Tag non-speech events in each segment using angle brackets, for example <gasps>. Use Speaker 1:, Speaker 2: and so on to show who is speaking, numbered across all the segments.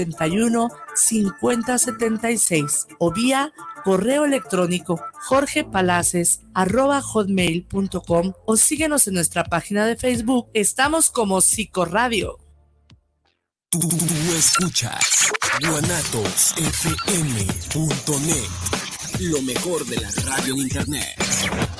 Speaker 1: 81 5076 o vía correo electrónico jorgepalaces.com o síguenos en nuestra página de Facebook. Estamos como Psicoradio.
Speaker 2: Tú, escuchas guanatosfm.net, lo mejor de la radio en internet.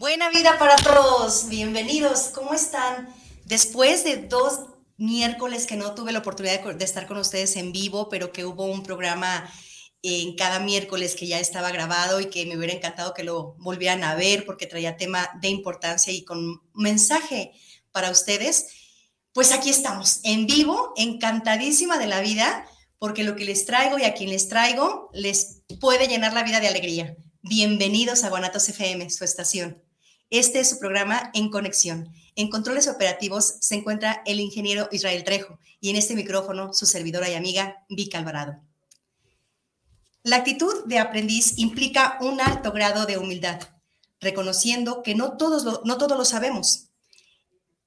Speaker 3: Buena vida para todos, bienvenidos, ¿cómo están? Después de dos miércoles que no tuve la oportunidad de, estar con ustedes en vivo, pero que hubo un programa en cada miércoles que ya estaba grabado y que me hubiera encantado que lo volvieran a ver porque traía tema de importancia y con mensaje para ustedes. Pues aquí estamos, en vivo, encantadísima de la vida, porque lo que les traigo y a quien les traigo les puede llenar la vida de alegría. Bienvenidos a Guanatos FM, su estación. Este es su programa En Conexión. En controles operativos se encuentra el ingeniero Israel Trejo y en este micrófono su servidora y amiga Vika Alvarado. La actitud de aprendiz implica un alto grado de humildad, reconociendo que no todos lo, no lo sabemos.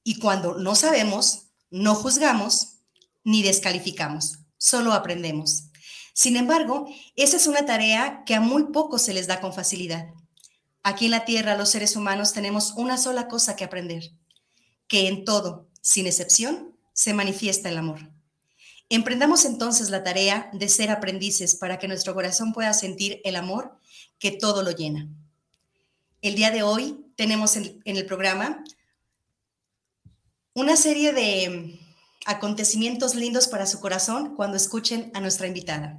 Speaker 3: Y cuando no sabemos, no juzgamos ni descalificamos, solo aprendemos. Sin embargo, esa es una tarea que a muy pocos se les da con facilidad. Aquí en la Tierra los seres humanos tenemos una sola cosa que aprender, que en todo, sin excepción, se manifiesta el amor. Emprendamos entonces la tarea de ser aprendices para que nuestro corazón pueda sentir el amor que todo lo llena. El día de hoy tenemos en, el programa una serie de acontecimientos lindos para su corazón cuando escuchen a nuestra invitada.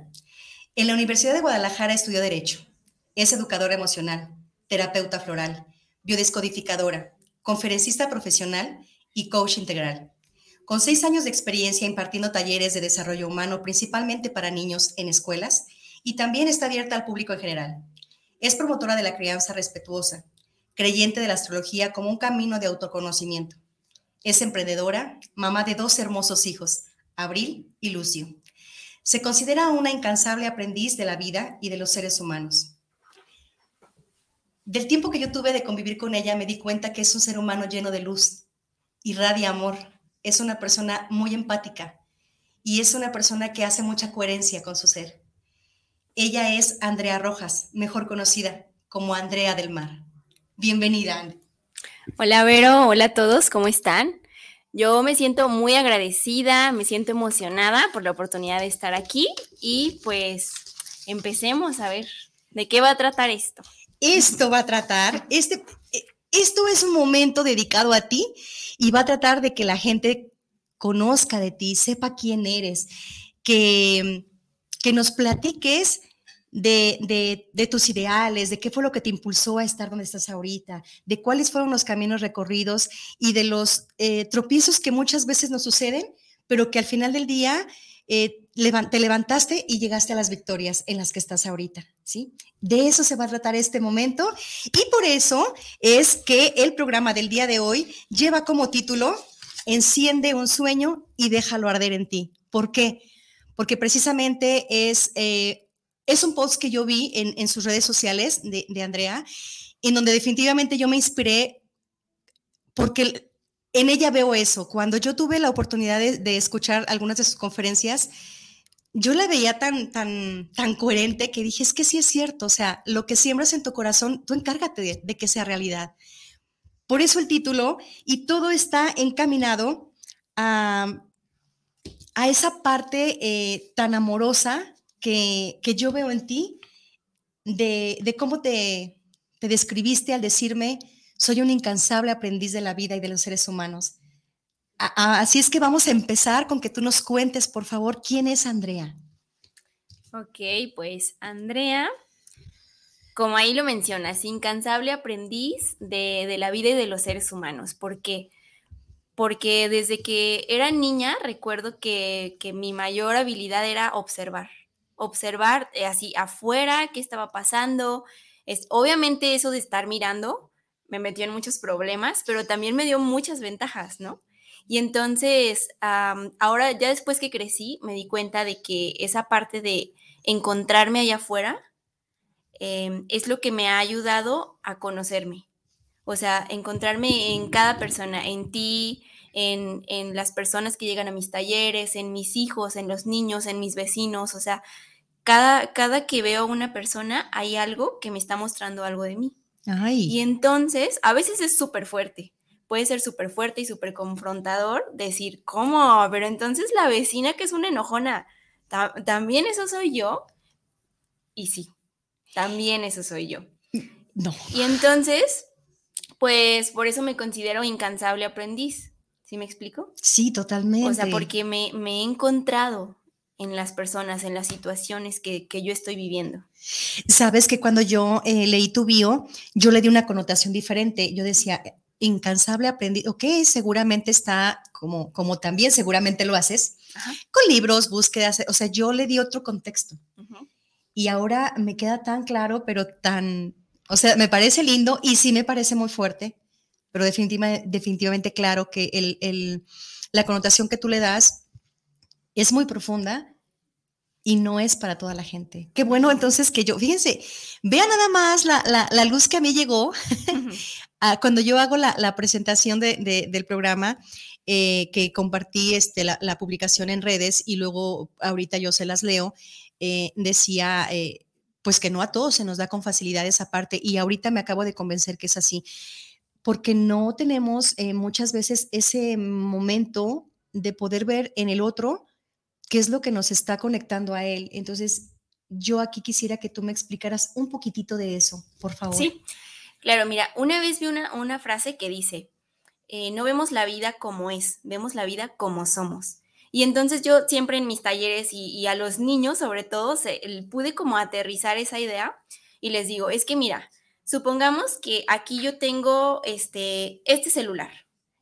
Speaker 3: En la Universidad de Guadalajara estudió Derecho, es educadora emocional, terapeuta floral, biodescodificadora, conferencista profesional y coach integral. Con seis años de experiencia impartiendo talleres de desarrollo humano, principalmente para niños en escuelas, y también está abierta al público en general. Es promotora de la crianza respetuosa, creyente de la astrología como un camino de autoconocimiento. Es emprendedora, mamá de dos hermosos hijos, Abril y Lucio. Se considera una incansable aprendiz de la vida y de los seres humanos. Del tiempo que yo tuve de convivir con ella, me di cuenta que es un ser humano lleno de luz, irradia amor, es una persona muy empática y es una persona que hace mucha coherencia con su ser. Ella es Andrea Rojas, mejor conocida como Andrea del Mar. Bienvenida, Andrea.
Speaker 4: Hola, Vero. Hola a todos. ¿Cómo están? Yo me siento muy agradecida, me siento emocionada por la oportunidad de estar aquí y pues empecemos a ver de qué va a tratar esto
Speaker 3: esto va a tratar, este, esto es un momento dedicado a ti y va a tratar de que la gente conozca de ti, sepa quién eres, que, que nos platiques de, tus ideales, de qué fue lo que te impulsó a estar donde estás ahorita, de cuáles fueron los caminos recorridos y de los eh, tropiezos que muchas veces nos suceden, pero que al final del día eh, te levantaste y llegaste a las victorias en las que estás ahorita, ¿sí? De eso se va a tratar este momento y por eso es que el programa del día de hoy lleva como título Enciende un sueño y déjalo arder en ti. ¿Por qué? Porque precisamente es, eh, es un post que yo vi en, sus redes sociales de, Andrea, en donde definitivamente yo me inspiré porque en ella veo eso. Cuando yo tuve la oportunidad de escuchar algunas de sus conferencias, yo la veía tan, tan, tan coherente que dije, es que sí es cierto, o sea, lo que siembras en tu corazón, tú encárgate de, que sea realidad. Por eso el título, y todo está encaminado a, a esa parte eh, tan amorosa que, que, yo veo en ti, de, de cómo te, te describiste al decirme, soy un incansable aprendiz de la vida y de los seres humanos. Así es que vamos a empezar con que tú nos cuentes, por favor, quién es Andrea.
Speaker 4: Ok, pues Andrea, como ahí lo mencionas, incansable aprendiz de, la vida y de los seres humanos. ¿Por qué? Porque desde que era niña recuerdo que, mi mayor habilidad era observar, observar eh, así afuera qué estaba pasando. Es, obviamente eso de estar mirando me metió en muchos problemas, pero también me dio muchas ventajas, ¿no? Y entonces, ahora ya después que crecí, me di cuenta de que esa parte de encontrarme allá afuera em, es lo que me ha ayudado a conocerme. O sea, encontrarme en cada persona, en ti, en, en, las personas que llegan a mis talleres, en mis hijos, en los niños, en mis vecinos. O sea, cada, cada que veo a una persona hay algo que me está mostrando algo de mí. Y entonces, a veces es súper fuerte puede ser súper fuerte y súper confrontador decir, ¿cómo? Pero entonces la vecina que es una enojona, ¿también eso soy yo? Y sí, también eso soy yo.
Speaker 3: No.
Speaker 4: Y entonces, pues por eso me considero incansable aprendiz. ¿Sí me explico?
Speaker 3: Sí, totalmente.
Speaker 4: O sea, porque me, he encontrado en las personas, en las situaciones que, yo estoy viviendo.
Speaker 3: Sabes que cuando yo eh, leí tu bio, yo le di una connotación diferente. Yo decía, incansable aprendiz, ok, seguramente está como, como también seguramente lo haces, con libros, búsquedas, o sea, yo le di otro contexto. Y ahora me queda tan claro, pero tan, o sea, me parece lindo y sí me parece muy fuerte, pero definitivamente, definitivamente claro que el, el, la connotación que tú le das es muy profunda y no es para toda la gente. Qué bueno entonces que yo, fíjense, vea nada más la, la, la luz que a mí llegó <laughs> Ah, cuando yo hago la, presentación del programa, eh, que compartí este, la, publicación en redes y luego ahorita yo se las leo, eh, decía, eh, pues que no a todos se nos da con facilidad esa parte y ahorita me acabo de convencer que es así, porque no tenemos muchas veces ese momento de poder ver en el otro qué es lo que nos está conectando a él. Entonces, yo aquí quisiera que tú me explicaras un poquitito de eso, por favor.
Speaker 4: Sí. Claro, mira, una vez vi una, una frase que dice, eh, no vemos la vida como es, vemos la vida como somos. Y entonces yo siempre en mis talleres y, a los niños sobre todo pude como aterrizar esa idea y les digo, es que mira, supongamos que aquí yo tengo este, este celular.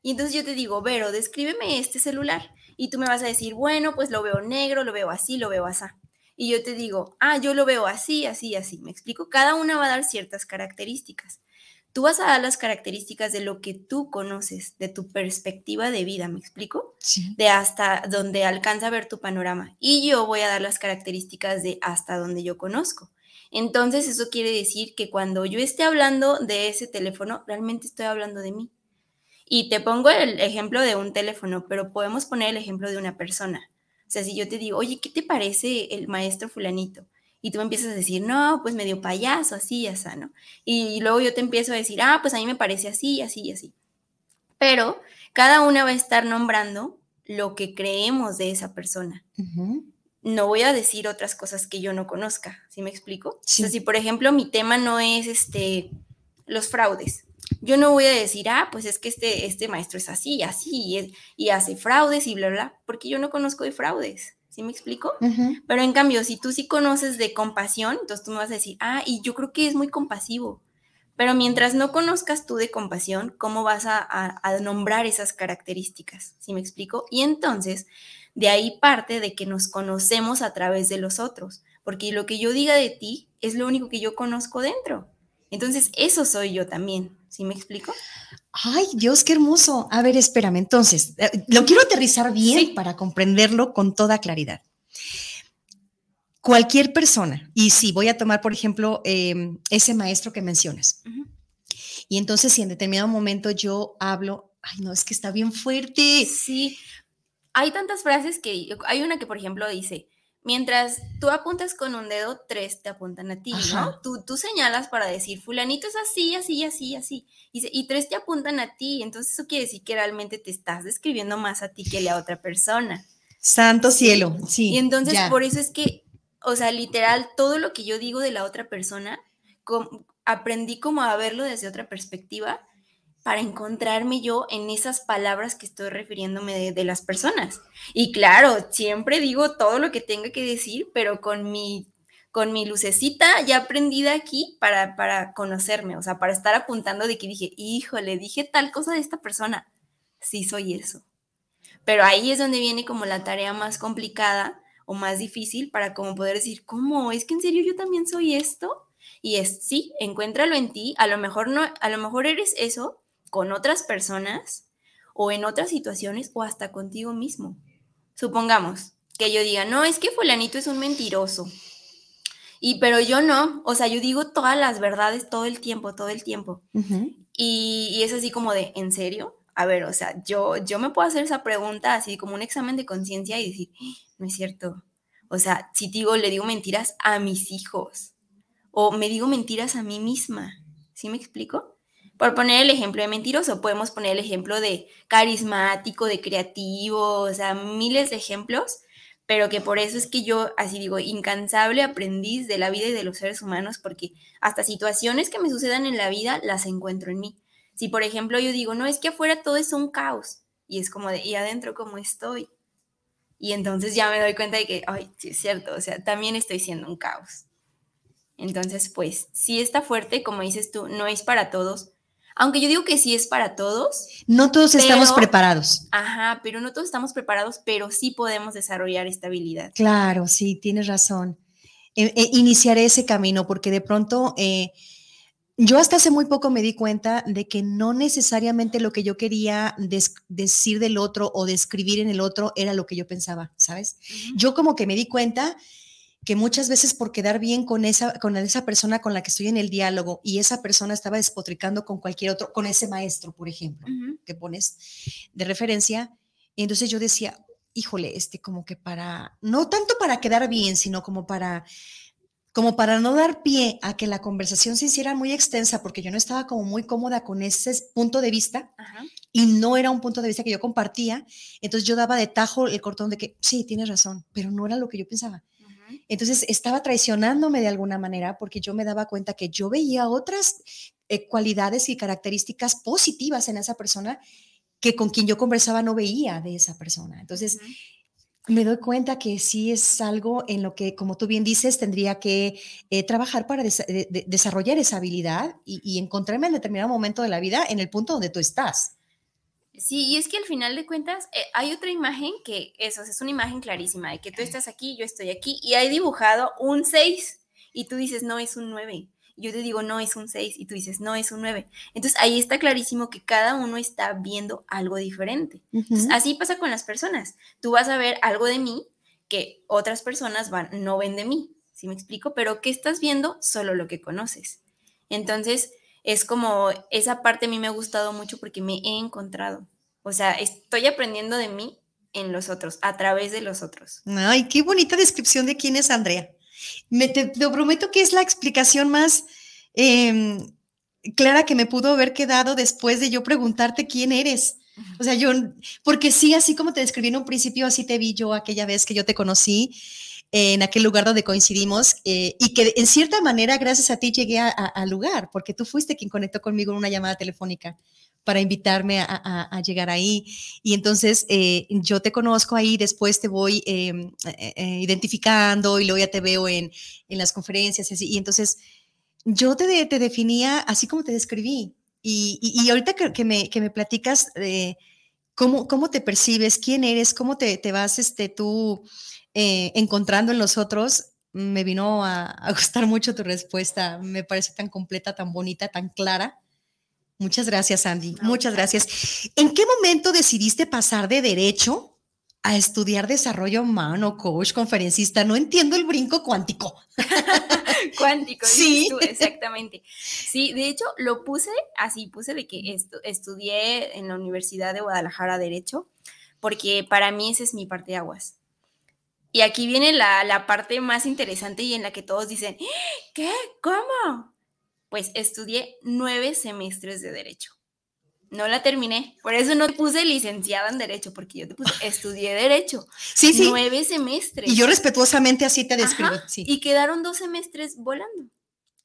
Speaker 4: Y entonces yo te digo, Vero, descríbeme este celular. Y tú me vas a decir, bueno, pues lo veo negro, lo veo así, lo veo así y yo te digo, ah, yo lo veo así, así, así. Me explico, cada una va a dar ciertas características. Tú vas a dar las características de lo que tú conoces, de tu perspectiva de vida, ¿me explico? De hasta donde alcanza a ver tu panorama. Y yo voy a dar las características de hasta donde yo conozco. Entonces, eso quiere decir que cuando yo esté hablando de ese teléfono, realmente estoy hablando de mí. Y te pongo el ejemplo de un teléfono, pero podemos poner el ejemplo de una persona. O sea, si yo te digo, oye, ¿qué te parece el maestro fulanito? Y tú me empiezas a decir, no, pues medio payaso, así, así, ¿no? Y luego yo te empiezo a decir, ah, pues a mí me parece así, así y así. Pero cada una va a estar nombrando lo que creemos de esa persona. No voy a decir otras cosas que yo no conozca, ¿sí me explico? Sí. O sea, si por ejemplo mi tema no es este, los fraudes, yo no voy a decir, ah, pues es que este, este maestro es así, así, y, y hace fraudes y bla, bla, porque yo no conozco de fraudes. ¿Sí me explico? Pero en cambio, si tú sí conoces de compasión, entonces tú me vas a decir, ah, y yo creo que es muy compasivo. Pero mientras no conozcas tú de compasión, ¿cómo vas a, nombrar esas características? ¿Sí me explico? Y entonces, de ahí parte de que nos conocemos a través de los otros, porque lo que yo diga de ti es lo único que yo conozco dentro. Entonces, eso soy yo también. ¿Sí me explico?
Speaker 3: Ay, Dios, qué hermoso. A ver, espérame, entonces, eh, lo quiero aterrizar bien para comprenderlo con toda claridad. Cualquier persona, y sí, voy a tomar, por ejemplo, em, ese maestro que mencionas. Y entonces, si en determinado momento yo hablo, ay, no, es que está bien fuerte.
Speaker 4: Sí, hay tantas frases que hay una que, por ejemplo, dice, mientras tú apuntas con un dedo, tres te apuntan a ti, ¿no? Tú, tú señalas para decir, fulanito es así, así, así, así, y, y, tres te apuntan a ti, entonces eso quiere decir que realmente te estás describiendo más a ti que a la otra persona.
Speaker 3: Santo cielo, sí.
Speaker 4: Y entonces por eso es que, o sea, literal, todo lo que yo digo de la otra persona, aprendí como a verlo desde otra perspectiva para encontrarme yo en esas palabras que estoy refiriéndome de, las personas. Y claro, siempre digo todo lo que tenga que decir, pero con mi, con mi lucecita ya aprendida aquí para, para conocerme, o sea, para estar apuntando de que dije, híjole, dije tal cosa de esta persona. Sí, soy eso. Pero ahí es donde viene como la tarea más complicada o más difícil para como poder decir, ¿cómo? ¿Es que en serio yo también soy esto? Y es, sí, encuéntralo en ti, a lo mejor no, a lo mejor eres eso, con otras personas o en otras situaciones o hasta contigo mismo. Supongamos que yo diga, no, es que fulanito es un mentiroso. Y pero yo no, o sea, yo digo todas las verdades todo el tiempo, todo el tiempo. Uh -huh. y, y, es así como de, ¿en serio? A ver, o sea, yo, yo me puedo hacer esa pregunta así como un examen de conciencia y decir, no es cierto. O sea, si digo, le digo mentiras a mis hijos o me digo mentiras a mí misma. ¿Sí me explico? Por poner el ejemplo de mentiroso, podemos poner el ejemplo de carismático, de creativo, o sea, miles de ejemplos, pero que por eso es que yo, así digo, incansable aprendiz de la vida y de los seres humanos, porque hasta situaciones que me sucedan en la vida las encuentro en mí. Si, por ejemplo, yo digo, no, es que afuera todo es un caos, y es como de, ¿y adentro cómo estoy? Y entonces ya me doy cuenta de que, ay, sí es cierto, o sea, también estoy siendo un caos. Entonces, pues, sí está fuerte, como dices tú, no es para todos, aunque yo digo que sí es para todos.
Speaker 3: No todos pero, estamos preparados.
Speaker 4: Ajá, pero no todos estamos preparados, pero sí podemos desarrollar esta habilidad.
Speaker 3: Claro, sí, tienes razón. Eh, eh, iniciaré ese camino porque de pronto eh, yo hasta hace muy poco me di cuenta de que no necesariamente lo que yo quería decir del otro o describir en el otro era lo que yo pensaba, ¿sabes? Uh -huh. Yo como que me di cuenta que muchas veces por quedar bien con esa, con esa persona con la que estoy en el diálogo y esa persona estaba despotricando con cualquier otro, con ese maestro, por ejemplo, uh -huh. que pones de referencia, y entonces yo decía, híjole, este como que para, no tanto para quedar bien, sino como para, como para no dar pie a que la conversación se hiciera muy extensa, porque yo no estaba como muy cómoda con ese punto de vista y no era un punto de vista que yo compartía, entonces yo daba de tajo el cortón de que, sí, tienes razón, pero no era lo que yo pensaba. Entonces estaba traicionándome de alguna manera porque yo me daba cuenta que yo veía otras eh, cualidades y características positivas en esa persona que con quien yo conversaba no veía de esa persona. Entonces uh -huh. me doy cuenta que sí es algo en lo que, como tú bien dices, tendría que eh, trabajar para des de de desarrollar esa habilidad y, y encontrarme en determinado momento de la vida en el punto donde tú estás.
Speaker 4: Sí, y es que al final de cuentas eh, hay otra imagen que eso es una imagen clarísima de que tú estás aquí, yo estoy aquí y hay dibujado un 6 y tú dices, no, es un 9. Yo te digo, no, es un 6 y tú dices, no, es un 9. Entonces ahí está clarísimo que cada uno está viendo algo diferente. Uh -huh. Entonces, así pasa con las personas. Tú vas a ver algo de mí que otras personas van, no ven de mí, ¿sí me explico? Pero ¿qué estás viendo? Solo lo que conoces. Entonces, es como esa parte a mí me ha gustado mucho porque me he encontrado. O sea, estoy aprendiendo de mí en los otros, a través de los otros.
Speaker 3: Ay, qué bonita descripción de quién es Andrea. Me, te, te prometo que es la explicación más eh, clara que me pudo haber quedado después de yo preguntarte quién eres. O sea, yo, porque sí, así como te describí en un principio, así te vi yo aquella vez que yo te conocí en aquel lugar donde coincidimos eh, y que en cierta manera, gracias a ti, llegué al lugar, porque tú fuiste quien conectó conmigo en una llamada telefónica para invitarme a, llegar ahí. Y entonces eh, yo te conozco ahí, después te voy eh, eh, identificando y luego ya te veo en, en las conferencias y así. Y entonces yo te, te definía así como te describí. Y, y, ahorita que, me, que me platicas cómo, cómo te percibes, quién eres, cómo te, te vas este, tú encontrando en los otros, me vino a, a, gustar mucho tu respuesta. Me parece tan completa, tan bonita, tan clara. Muchas gracias, Andy. No, Muchas gracias. ¿En qué momento decidiste pasar de derecho a estudiar desarrollo humano, coach, conferencista? No entiendo el brinco cuántico. <laughs>
Speaker 4: cuántico, sí, tú, exactamente. Sí, de hecho lo puse así, puse de que estu estudié en la Universidad de Guadalajara Derecho, porque para mí esa es mi parte de aguas. Y aquí viene la, la, parte más interesante y en la que todos dicen, ¿qué? ¿Cómo? Pues estudié nueve semestres de Derecho. No la terminé, por eso no puse licenciada en Derecho, porque yo te puse, estudié Derecho.
Speaker 3: Sí, sí.
Speaker 4: Nueve semestres.
Speaker 3: Y yo respetuosamente así te describo.
Speaker 4: Sí. Y quedaron dos semestres volando.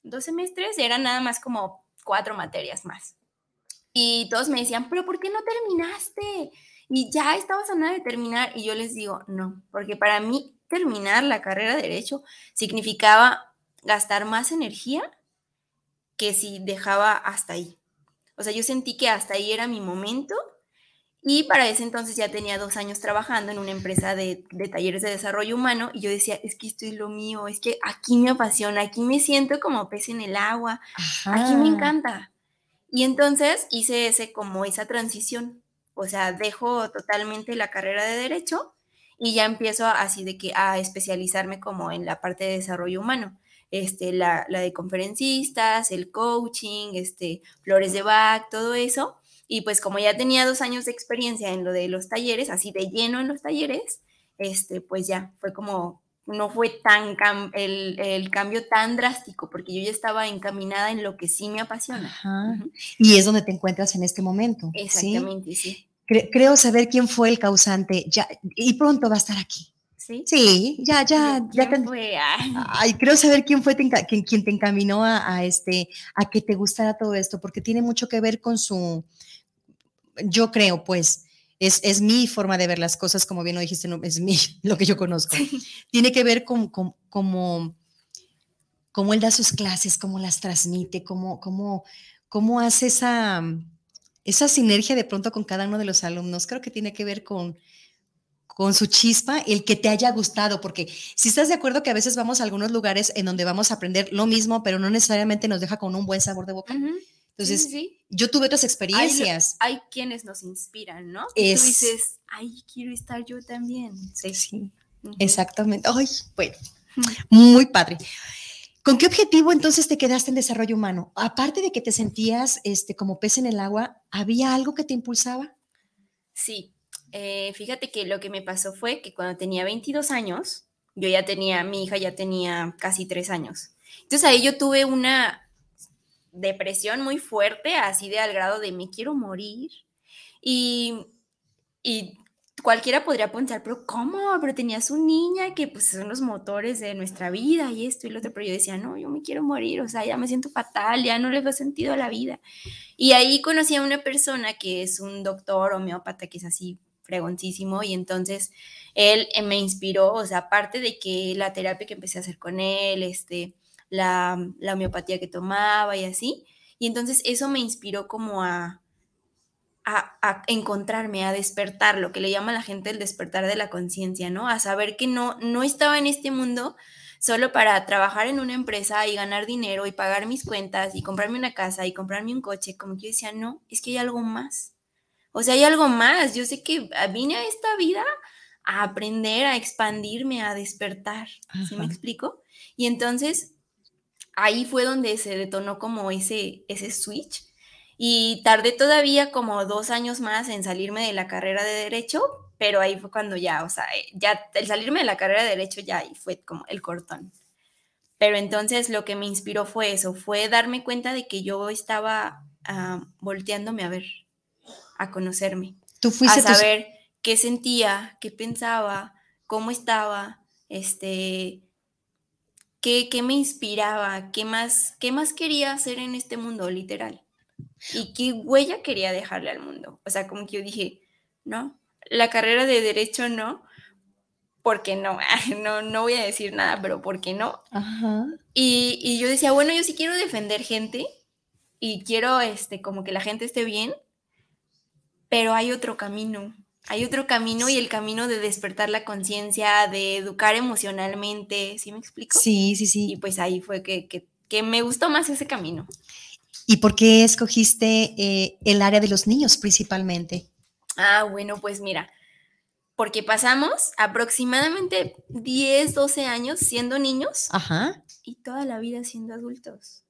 Speaker 4: dos semestres, eran nada más como cuatro materias más. Y todos me decían, pero ¿por qué no terminaste? Y ya estabas a nada de terminar. Y yo les digo, no, porque para mí terminar la carrera de derecho significaba gastar más energía que si dejaba hasta ahí. O sea, yo sentí que hasta ahí era mi momento y para ese entonces ya tenía dos años trabajando en una empresa de, talleres de desarrollo humano y yo decía, es que esto es lo mío, es que aquí me apasiona, aquí me siento como pez en el agua, aquí me encanta. Y entonces hice ese como esa transición, o sea, dejo totalmente la carrera de derecho y ya empiezo así de que a especializarme como en la parte de desarrollo humano. Este, la, la de conferencistas, el coaching, este, flores de Bach, todo eso. Y pues como ya tenía dos años de experiencia en lo de los talleres, así de lleno en los talleres, este, pues ya fue como, no fue tan el, el, cambio tan drástico, porque yo ya estaba encaminada en lo que sí me apasiona.
Speaker 3: Y es donde te encuentras en este momento.
Speaker 4: Exactamente, sí.
Speaker 3: creo saber quién fue el causante, ya, y pronto va a estar aquí.
Speaker 4: Sí,
Speaker 3: sí ya, ya, ya.
Speaker 4: Te, fue?
Speaker 3: Ay, creo saber quién fue quien, quien te encaminó a, a, este, a que te gustara todo esto, porque tiene mucho que ver con su, yo creo, pues, es, es, mi forma de ver las cosas, como bien lo dijiste, no, es mi, <laughs> lo que yo conozco. Tiene que ver con, con, cómo, cómo él da sus clases, cómo las transmite, cómo, cómo, cómo hace esa, esa sinergia de pronto con cada uno de los alumnos. Creo que tiene que ver con, con su chispa, el que te haya gustado, porque si estás de acuerdo que a veces vamos a algunos lugares en donde vamos a aprender lo mismo, pero no necesariamente nos deja con un buen sabor de boca. Entonces, yo tuve otras experiencias.
Speaker 4: Hay, quienes nos inspiran, ¿no? Y tú dices, ay, quiero estar yo también.
Speaker 3: Sí, sí. Exactamente. Ay, bueno, <laughs> muy padre. ¿Con qué objetivo entonces te quedaste en desarrollo humano? Aparte de que te sentías este, como pez en el agua, ¿había algo que te impulsaba?
Speaker 4: Sí, eh, fíjate que lo que me pasó fue que cuando tenía 22 años, yo ya tenía, mi hija ya tenía casi tres años. Entonces ahí yo tuve una, depresión muy fuerte, así de al grado de me quiero morir. Y, y cualquiera podría pensar, pero ¿cómo? Pero tenías una niña que pues son los motores de nuestra vida y esto y lo otro, pero yo decía, no, yo me quiero morir, o sea, ya me siento fatal, ya no le veo sentido a la vida. Y ahí conocí a una persona que es un doctor homeópata que es así fregoncísimo y entonces él eh, me inspiró, o sea, aparte de que la terapia que empecé a hacer con él, este, la, homeopatía que tomaba y así. Y entonces eso me inspiró como a, a, encontrarme, a despertar, lo que le llama a la gente el despertar de la conciencia, ¿no? A saber que no, no estaba en este mundo solo para trabajar en una empresa y ganar dinero y pagar mis cuentas y comprarme una casa y comprarme un coche, como que yo decía, no, es que hay algo más. O sea, hay algo más. Yo sé que vine a esta vida a aprender, a expandirme, a despertar. ¿Sí me explico? Y entonces ahí fue donde se detonó como ese, ese switch. Y tardé todavía como dos años más en salirme de la carrera de derecho, pero ahí fue cuando ya, o sea, ya el salirme de la carrera de derecho ya ahí fue como el cortón. Pero entonces lo que me inspiró fue eso, fue darme cuenta de que yo estaba ah, volteándome a ver, a conocerme,
Speaker 3: ¿Tú fuiste
Speaker 4: a saber qué sentía, qué pensaba, cómo estaba, este, qué, me inspiraba, qué más, qué más quería hacer en este mundo, literal. Y qué huella quería dejarle al mundo. O sea, como que yo dije, no, la carrera de derecho no, porque no, <laughs> no, no voy a decir nada, pero ¿por qué no? Y, y, yo decía, bueno, yo sí quiero defender gente y quiero, este, como que la gente esté bien, pero hay otro camino hay otro camino y el camino de despertar la conciencia, de educar emocionalmente, ¿sí me explico?
Speaker 3: Sí, sí, sí.
Speaker 4: Y pues ahí fue que, me gustó más ese camino.
Speaker 3: ¿Y por qué escogiste eh, el área de los niños principalmente?
Speaker 4: Ah, bueno, pues mira, porque pasamos aproximadamente 10, 12 años siendo niños
Speaker 3: Ajá.
Speaker 4: y toda la vida siendo adultos.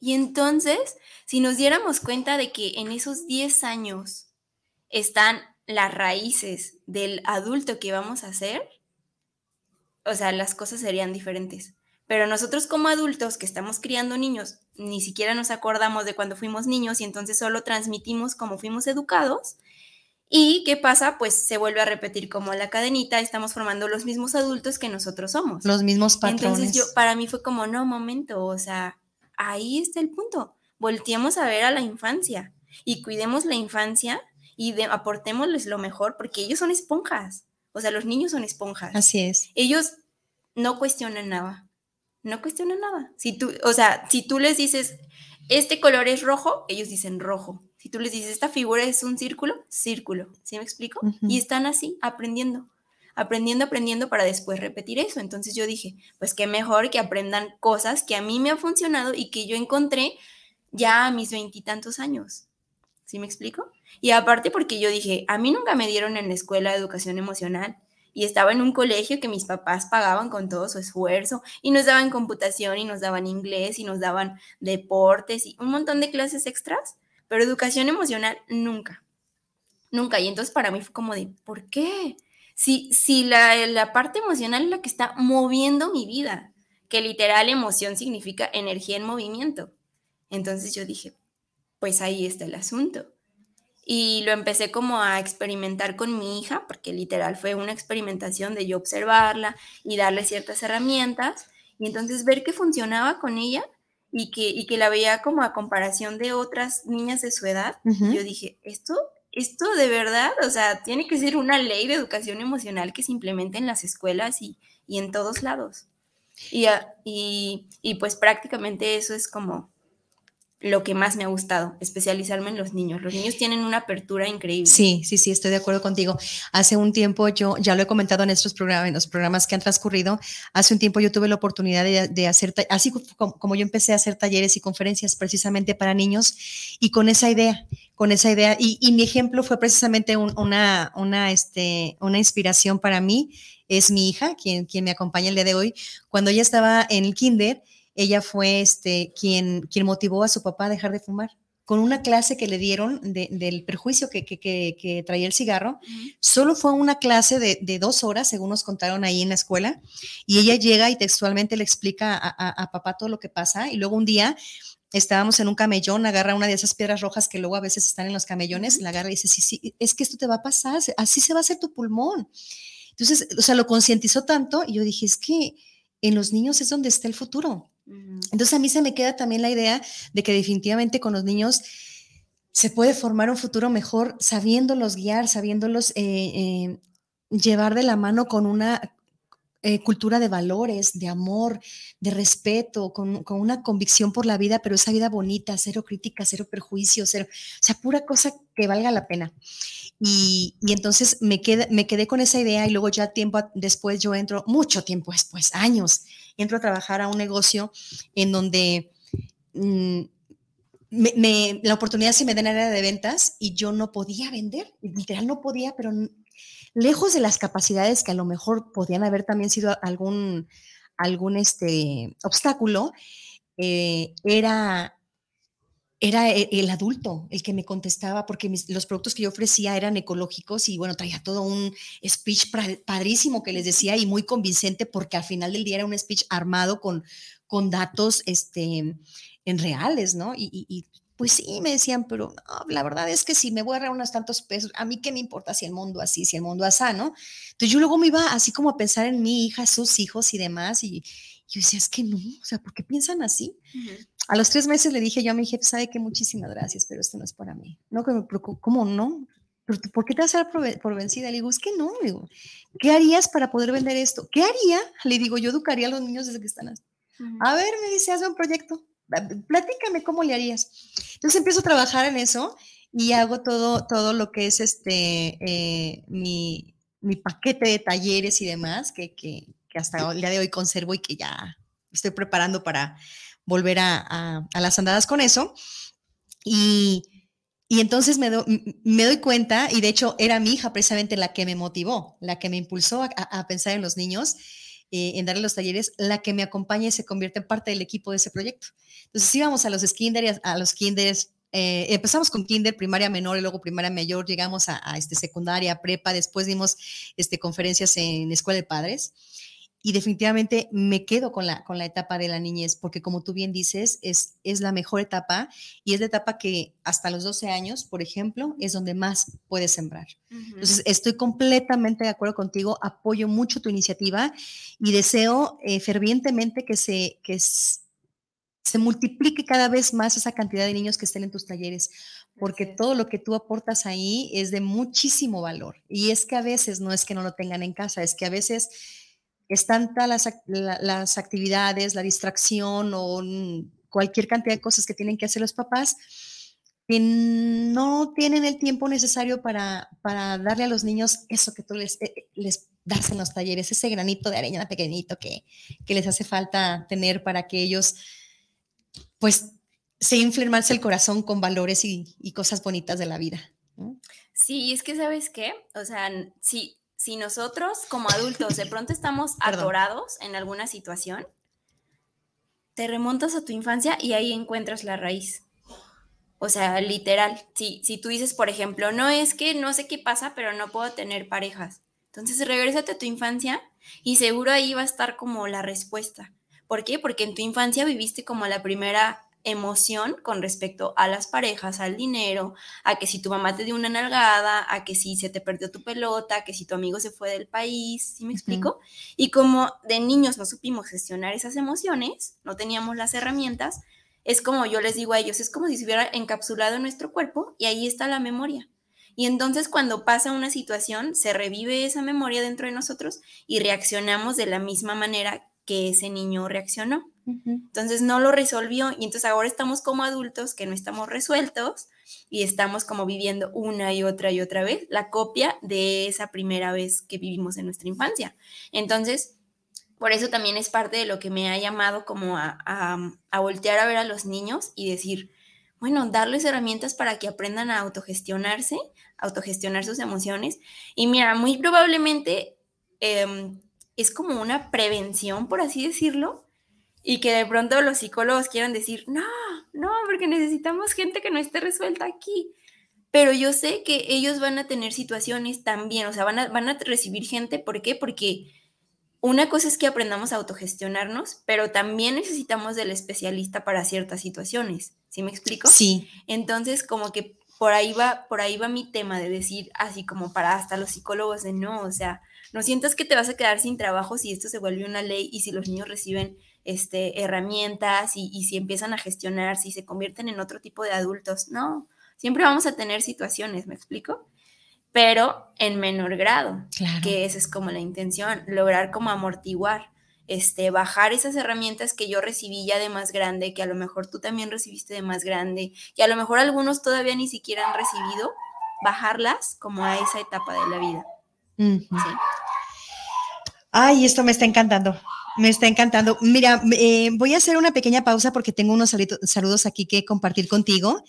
Speaker 4: Y entonces, si nos diéramos cuenta de que en esos 10 años están las raíces del adulto que vamos a ser, o sea, las cosas serían diferentes. Pero nosotros como adultos que estamos criando niños, ni siquiera nos acordamos de cuando fuimos niños y entonces solo transmitimos como fuimos educados. ¿Y qué pasa? Pues se vuelve a repetir como la cadenita, estamos formando los mismos adultos que nosotros somos.
Speaker 3: Los mismos patrones.
Speaker 4: Entonces yo, para mí fue como, no, momento, o sea, ahí está el punto. Volteemos a ver a la infancia y cuidemos la infancia y de, aportémosles lo mejor porque ellos son esponjas. O sea, los niños son esponjas.
Speaker 3: Así es.
Speaker 4: Ellos no cuestionan nada. No cuestionan nada. Si tú, o sea, si tú les dices, este color es rojo, ellos dicen rojo. Si tú les dices, esta figura es un círculo, círculo. ¿Sí me explico? Y están así, aprendiendo, aprendiendo, aprendiendo para después repetir eso. Entonces yo dije, pues qué mejor que aprendan cosas que a mí me han funcionado y que yo encontré ya a mis veintitantos años. ¿Sí me explico? Y aparte porque yo dije, a mí nunca me dieron en la escuela educación emocional y estaba en un colegio que mis papás pagaban con todo su esfuerzo y nos daban computación y nos daban inglés y nos daban deportes y un montón de clases extras, pero educación emocional nunca, nunca. Y entonces para mí fue como de, ¿por qué? Si, si la, la parte emocional es la que está moviendo mi vida, que literal emoción significa energía en movimiento. Entonces yo dije, pues ahí está el asunto y lo empecé como a experimentar con mi hija, porque literal fue una experimentación de yo observarla y darle ciertas herramientas y entonces ver que funcionaba con ella y que, y que la veía como a comparación de otras niñas de su edad. Yo dije, esto, esto de verdad, o sea, tiene que ser una ley de educación emocional que se implemente en las escuelas y, y en todos lados. Y, y, y pues prácticamente eso es como lo que más me ha gustado, especializarme en los niños. Los niños tienen una apertura increíble.
Speaker 3: Sí, sí, sí, estoy de acuerdo contigo. Hace un tiempo yo, ya lo he comentado en estos programas, en los programas que han transcurrido, hace un tiempo yo tuve la oportunidad de, hacer, así como, yo empecé a hacer talleres y conferencias precisamente para niños y con esa idea, con esa idea. Y, mi ejemplo fue precisamente una, una, este, una inspiración para mí, es mi hija, quien, quien me acompaña el día de hoy. Cuando ella estaba en el kinder, ella fue este, quien, quien motivó a su papá a dejar de fumar. Con una clase que le dieron del perjuicio que, que, traía el cigarro, solo fue una clase de, dos horas, según nos contaron ahí en la escuela, y ella llega y textualmente le explica a, papá todo lo que pasa, y luego un día estábamos en un camellón, agarra una de esas piedras rojas que luego a veces están en los camellones, la agarra y dice, sí, sí, es que esto te va a pasar, así se va a hacer tu pulmón. Entonces, o sea, lo concientizó tanto y yo dije, es que en los niños es donde está el futuro. Entonces a mí se me queda también la idea de que definitivamente con los niños se puede formar un futuro mejor sabiéndolos guiar, sabiéndolos eh, eh, llevar de la mano con una eh, cultura de valores, de amor, de respeto, con, una convicción por la vida, pero esa vida bonita, cero crítica, cero perjuicio, cero, o sea, pura cosa que valga la pena. Y, entonces me quedé, me quedé con esa idea y luego ya tiempo después yo entro, mucho tiempo después, años, entro a trabajar a un negocio en donde mm, la oportunidad se me da en área de ventas y yo no podía vender, literal no podía, pero lejos de las capacidades que a lo mejor podían haber también sido algún, algún este, obstáculo, eh, era era e, el adulto el que me contestaba porque los productos que yo ofrecía eran ecológicos y bueno, traía todo un speech padrísimo que les decía y muy convincente porque al final del día era un speech armado con, con datos este, en reales, ¿no? Y, pues sí, me decían, pero la verdad es que si me voy a ahorrar unos tantos pesos, a mí qué me importa si el mundo así, si el mundo así, ¿no? Entonces yo luego me iba así como a pensar en mi hija, sus hijos y demás y, yo decía, es que no, o sea, ¿por qué piensan así? A los tres meses le dije yo a mi jefe, sabe que muchísimas gracias, pero esto no es para mí. No, que me preocupo, ¿cómo no? ¿Por qué te vas a dar por, vencida? Le digo, es que no, digo, ¿qué harías para poder vender esto? ¿Qué haría? Le digo, yo educaría a los niños desde que están así. A ver, me dice, hazme un proyecto, platícame cómo le harías. Entonces empiezo a trabajar en eso y hago todo, todo lo que es este, eh, mi, mi, paquete de talleres y demás, que, que, que hasta el día de hoy conservo y que ya estoy preparando para volver a, las andadas con eso. Y, entonces me, me, doy cuenta, y de hecho era mi hija precisamente la que me motivó, la que me impulsó a, pensar en los niños, eh, en darle los talleres, la que me acompaña y se convierte en parte del equipo de ese proyecto. Entonces íbamos a los kinder, a, los kinders, eh, empezamos con kinder, primaria menor y luego primaria mayor, llegamos a, este, secundaria, prepa, después dimos este, conferencias en escuela de padres y definitivamente me quedo con la, con la etapa de la niñez, porque como tú bien dices, es, es la mejor etapa y es la etapa que hasta los 12 años, por ejemplo, es donde más puedes sembrar. Entonces, estoy completamente de acuerdo contigo, apoyo mucho tu iniciativa y deseo eh, fervientemente que se... Que se multiplique cada vez más esa cantidad de niños que estén en tus talleres, porque todo lo que tú aportas ahí es de muchísimo valor. Y es que a veces no es que no lo tengan en casa, es que a veces es tanta las, ac- la- las actividades, la distracción o cualquier cantidad de cosas que tienen que hacer los papás que no tienen el tiempo necesario para, para darle a los niños eso que tú les, eh, eh, les das en los talleres, ese granito de arena pequeñito que, que les hace falta tener para que ellos, pues, se inflen el corazón con valores y, y cosas bonitas de la vida.
Speaker 4: Sí, es que sabes qué, o sea, n- si, nosotros como adultos de pronto estamos <laughs> atorados en alguna situación, te remontas a tu infancia y ahí encuentras la raíz. O sea, literal, si, si tú dices, por ejemplo, no es que no sé qué pasa, pero no puedo tener parejas. Entonces, regrésate a tu infancia y seguro ahí va a estar como la respuesta. ¿Por qué? Porque en tu infancia viviste como la primera emoción con respecto a las parejas, al dinero, a que si tu mamá te dio una nalgada, a que si se te perdió tu pelota, a que si tu amigo se fue del país, ¿sí me explico? Y como de niños no supimos gestionar esas emociones, no teníamos las herramientas, es como yo les digo a ellos, es como si se hubiera encapsulado en nuestro cuerpo y ahí está la memoria. Y entonces cuando pasa una situación, se revive esa memoria dentro de nosotros y reaccionamos de la misma manera que ese niño reaccionó. Entonces no lo resolvió y entonces ahora estamos como adultos que no estamos resueltos y estamos como viviendo una y otra y otra vez la copia de esa primera vez que vivimos en nuestra infancia. Entonces, por eso también es parte de lo que me ha llamado como a, a, a voltear a ver a los niños y decir, bueno, darles herramientas para que aprendan a autogestionarse, autogestionar sus emociones. Y mira, muy probablemente eh, es como una prevención, por así decirlo, y que de pronto los psicólogos quieran decir, no, no, porque necesitamos gente que no esté resuelta aquí. Pero yo sé que ellos van a tener situaciones también, o sea, van a, van a recibir gente, ¿por qué? Porque una cosa es que aprendamos a autogestionarnos, pero también necesitamos del especialista para ciertas situaciones. ¿Sí me explico?
Speaker 3: Sí,
Speaker 4: Entonces, como que por ahí va, por ahí va mi tema de decir, así como para hasta los psicólogos de no, o sea, no sientas que te vas a quedar sin trabajo si esto se vuelve una ley y si los niños reciben este, herramientas y, y si empiezan a gestionar, si se convierten en otro tipo de adultos. No, siempre vamos a tener situaciones, ¿me explico? Pero en menor grado,
Speaker 3: claro.
Speaker 4: que esa es como la intención, lograr como amortiguar, este, bajar esas herramientas que yo recibí ya de más grande, que a lo mejor tú también recibiste de más grande, que a lo mejor algunos todavía ni siquiera han recibido, bajarlas como a esa etapa de la vida.
Speaker 3: Ay, esto me está encantando. Me está encantando. Mira, eh, voy a hacer una pequeña pausa porque tengo unos saludos aquí que compartir contigo.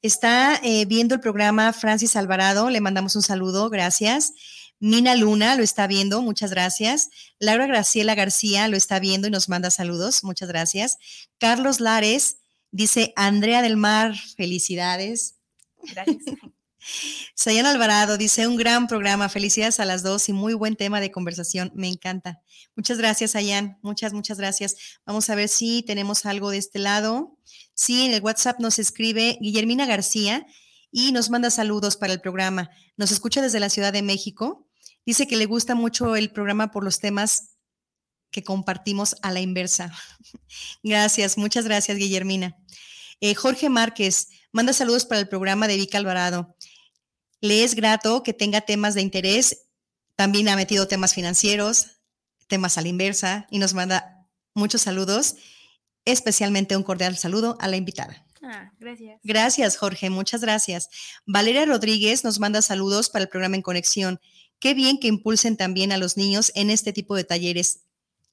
Speaker 3: Está eh, viendo el programa Francis Alvarado, le mandamos un saludo, gracias. Mina Luna lo está viendo, muchas gracias. Laura Graciela García lo está viendo y nos manda saludos, muchas gracias. Carlos Lares dice, Andrea del Mar, felicidades.
Speaker 4: Gracias.
Speaker 3: Sayan Alvarado dice, un gran programa, felicidades a las dos y muy buen tema de conversación, me encanta. Muchas gracias, Sayan, muchas, muchas gracias. Vamos a ver si tenemos algo de este lado. Sí, en el WhatsApp nos escribe Guillermina García y nos manda saludos para el programa. Nos escucha desde la Ciudad de México. Dice que le gusta mucho el programa por los temas que compartimos a la inversa. <laughs> Gracias, muchas gracias, Guillermina. Eh, Jorge Márquez manda saludos para el programa de Vica Alvarado. Le es grato que tenga temas de interés. También ha metido temas financieros, temas a la inversa y nos manda muchos saludos, especialmente un cordial saludo a la invitada.
Speaker 4: Ah, gracias.
Speaker 3: Gracias, Jorge, muchas gracias. Valeria Rodríguez nos manda saludos para el programa En Conexión. Qué bien que impulsen también a los niños en este tipo de talleres.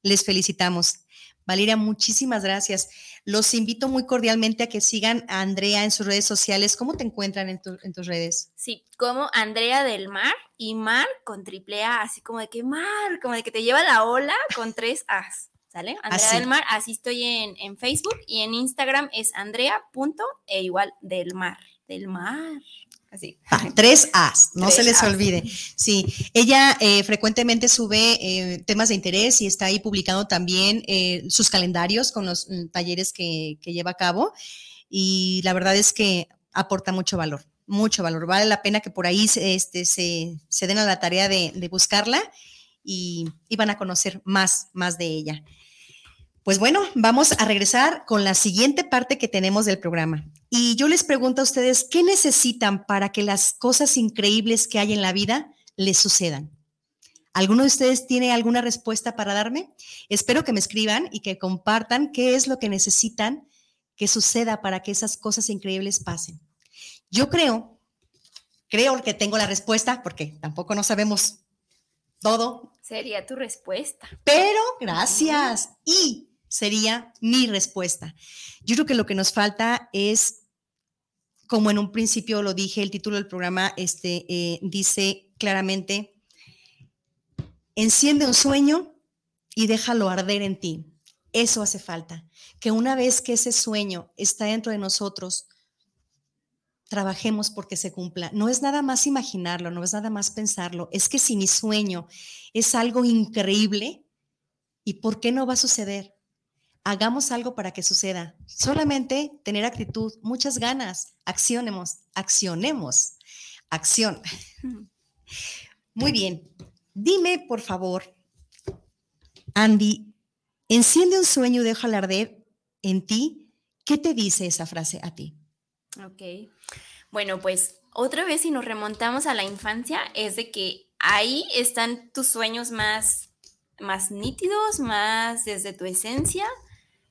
Speaker 3: Les felicitamos. Valeria, muchísimas gracias. Los invito muy cordialmente a que sigan a Andrea en sus redes sociales. ¿Cómo te encuentran en, tu- en tus redes?
Speaker 4: Sí, como Andrea del Mar y Mar con triple A, así como de que Mar, como de que te lleva la ola con tres As, ¿sale? Andrea
Speaker 3: Así.
Speaker 4: del Mar, así estoy en, en Facebook y en Instagram es Andrea punto e igual del Mar, del Mar, así.
Speaker 3: Ah, tres As, no
Speaker 4: Tres
Speaker 3: se les
Speaker 4: As.
Speaker 3: olvide. Sí, ella eh, frecuentemente sube eh, temas de interés y está ahí publicando también eh, sus calendarios con los mm, talleres que, que lleva a cabo. Y la verdad es que aporta mucho valor, mucho valor. Vale la pena que por ahí se, este, se, se den a la tarea de, de buscarla y, y van a conocer más, más de ella. Pues bueno, vamos a regresar con la siguiente parte que tenemos del programa. Y yo les pregunto a ustedes, ¿qué necesitan para que las cosas increíbles que hay en la vida les sucedan? ¿Alguno de ustedes tiene alguna respuesta para darme? Espero que me escriban y que compartan qué es lo que necesitan que suceda para que esas cosas increíbles pasen. Yo creo, creo que tengo la respuesta porque tampoco no sabemos todo.
Speaker 4: Sería tu respuesta.
Speaker 3: Pero gracias. Y sería mi respuesta. Yo creo que lo que nos falta es, como en un principio lo dije, el título del programa este, eh, dice claramente, Enciende un sueño y déjalo arder en ti. Eso hace falta. Que una vez que ese sueño está dentro de nosotros, trabajemos porque se cumpla. No es nada más imaginarlo, no es nada más pensarlo. Es que si mi sueño es algo increíble, ¿y por qué no va a suceder? Hagamos algo para que suceda. Solamente tener actitud, muchas ganas. Accionemos, accionemos. Acción. Muy bien. Dime, por favor, Andy, enciende un sueño y deja arder en ti. ¿Qué te dice esa frase a ti?
Speaker 4: Ok. Bueno, pues otra vez si nos remontamos a la infancia es de que ahí están tus sueños más, más nítidos, más desde tu esencia,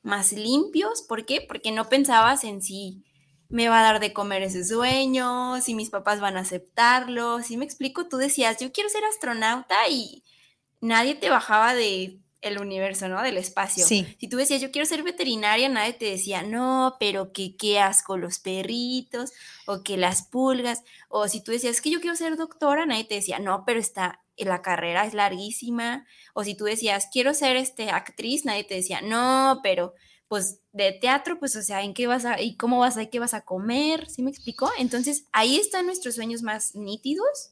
Speaker 4: más limpios. ¿Por qué? Porque no pensabas en sí me va a dar de comer ese sueño, si mis papás van a aceptarlo, si me explico, tú decías, yo quiero ser astronauta y nadie te bajaba de el universo, ¿no? Del espacio.
Speaker 3: Sí.
Speaker 4: Si tú decías, yo quiero ser veterinaria, nadie te decía, no, pero que qué asco los perritos, o que las pulgas, o si tú decías, que yo quiero ser doctora, nadie te decía, no, pero está, la carrera es larguísima, o si tú decías, quiero ser este, actriz, nadie te decía, no, pero pues de teatro, pues o sea, ¿en qué vas a, y cómo vas a, qué vas a comer? ¿Sí me explico? Entonces, ahí están nuestros sueños más nítidos.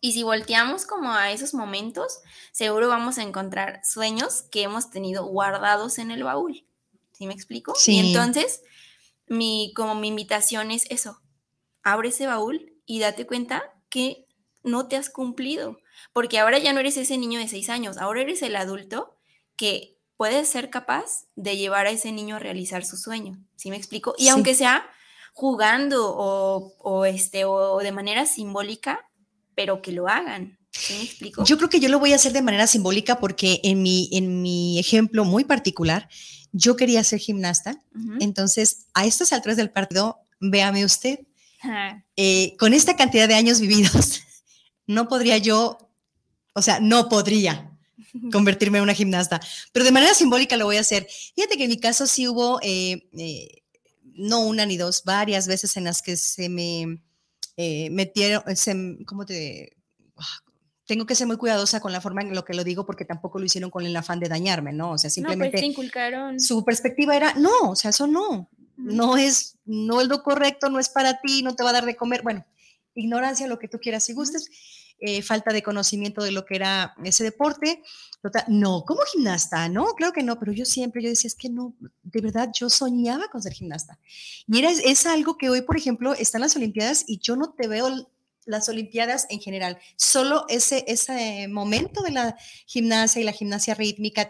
Speaker 4: Y si volteamos como a esos momentos, seguro vamos a encontrar sueños que hemos tenido guardados en el baúl. ¿Sí me explico?
Speaker 3: Sí.
Speaker 4: Y entonces, mi, como mi invitación es eso. Abre ese baúl y date cuenta que no te has cumplido. Porque ahora ya no eres ese niño de seis años, ahora eres el adulto que puedes ser capaz de llevar a ese niño a realizar su sueño. ¿Sí me explico? Y
Speaker 3: Sí.
Speaker 4: aunque sea jugando o, o, este, o de manera simbólica, pero que lo hagan. ¿Sí me explico?
Speaker 3: Yo creo que yo lo voy a hacer de manera simbólica porque en mi, en mi ejemplo muy particular, yo quería ser gimnasta. Entonces, a estas alturas del partido, véame usted, eh, con esta cantidad de años vividos, no podría yo, o sea, no podría <laughs> convertirme en una gimnasta, pero de manera simbólica lo voy a hacer. Fíjate que en mi caso sí hubo, eh, eh, no una ni dos, varias veces en las que se me eh, metieron, se, ¿cómo te...? ah, Tengo que ser muy cuidadosa con la forma en lo que lo digo porque tampoco lo hicieron con el afán de dañarme, ¿no? O sea,
Speaker 4: No,
Speaker 3: simplemente
Speaker 4: pues te inculcaron.
Speaker 3: su perspectiva era, no, o sea, eso no, no es, no es lo correcto, no es para ti, no te va a dar de comer. Bueno, ignorancia, lo que tú quieras y gustes, eh, falta de conocimiento de lo que era ese deporte. Total, no, como gimnasta, no, claro que no, pero yo siempre, yo decía, es que no, de verdad, yo soñaba con ser gimnasta. Y era, es algo que hoy, por ejemplo, están las Olimpiadas y yo no te veo las Olimpiadas en general, solo ese, ese momento de la gimnasia y la gimnasia rítmica,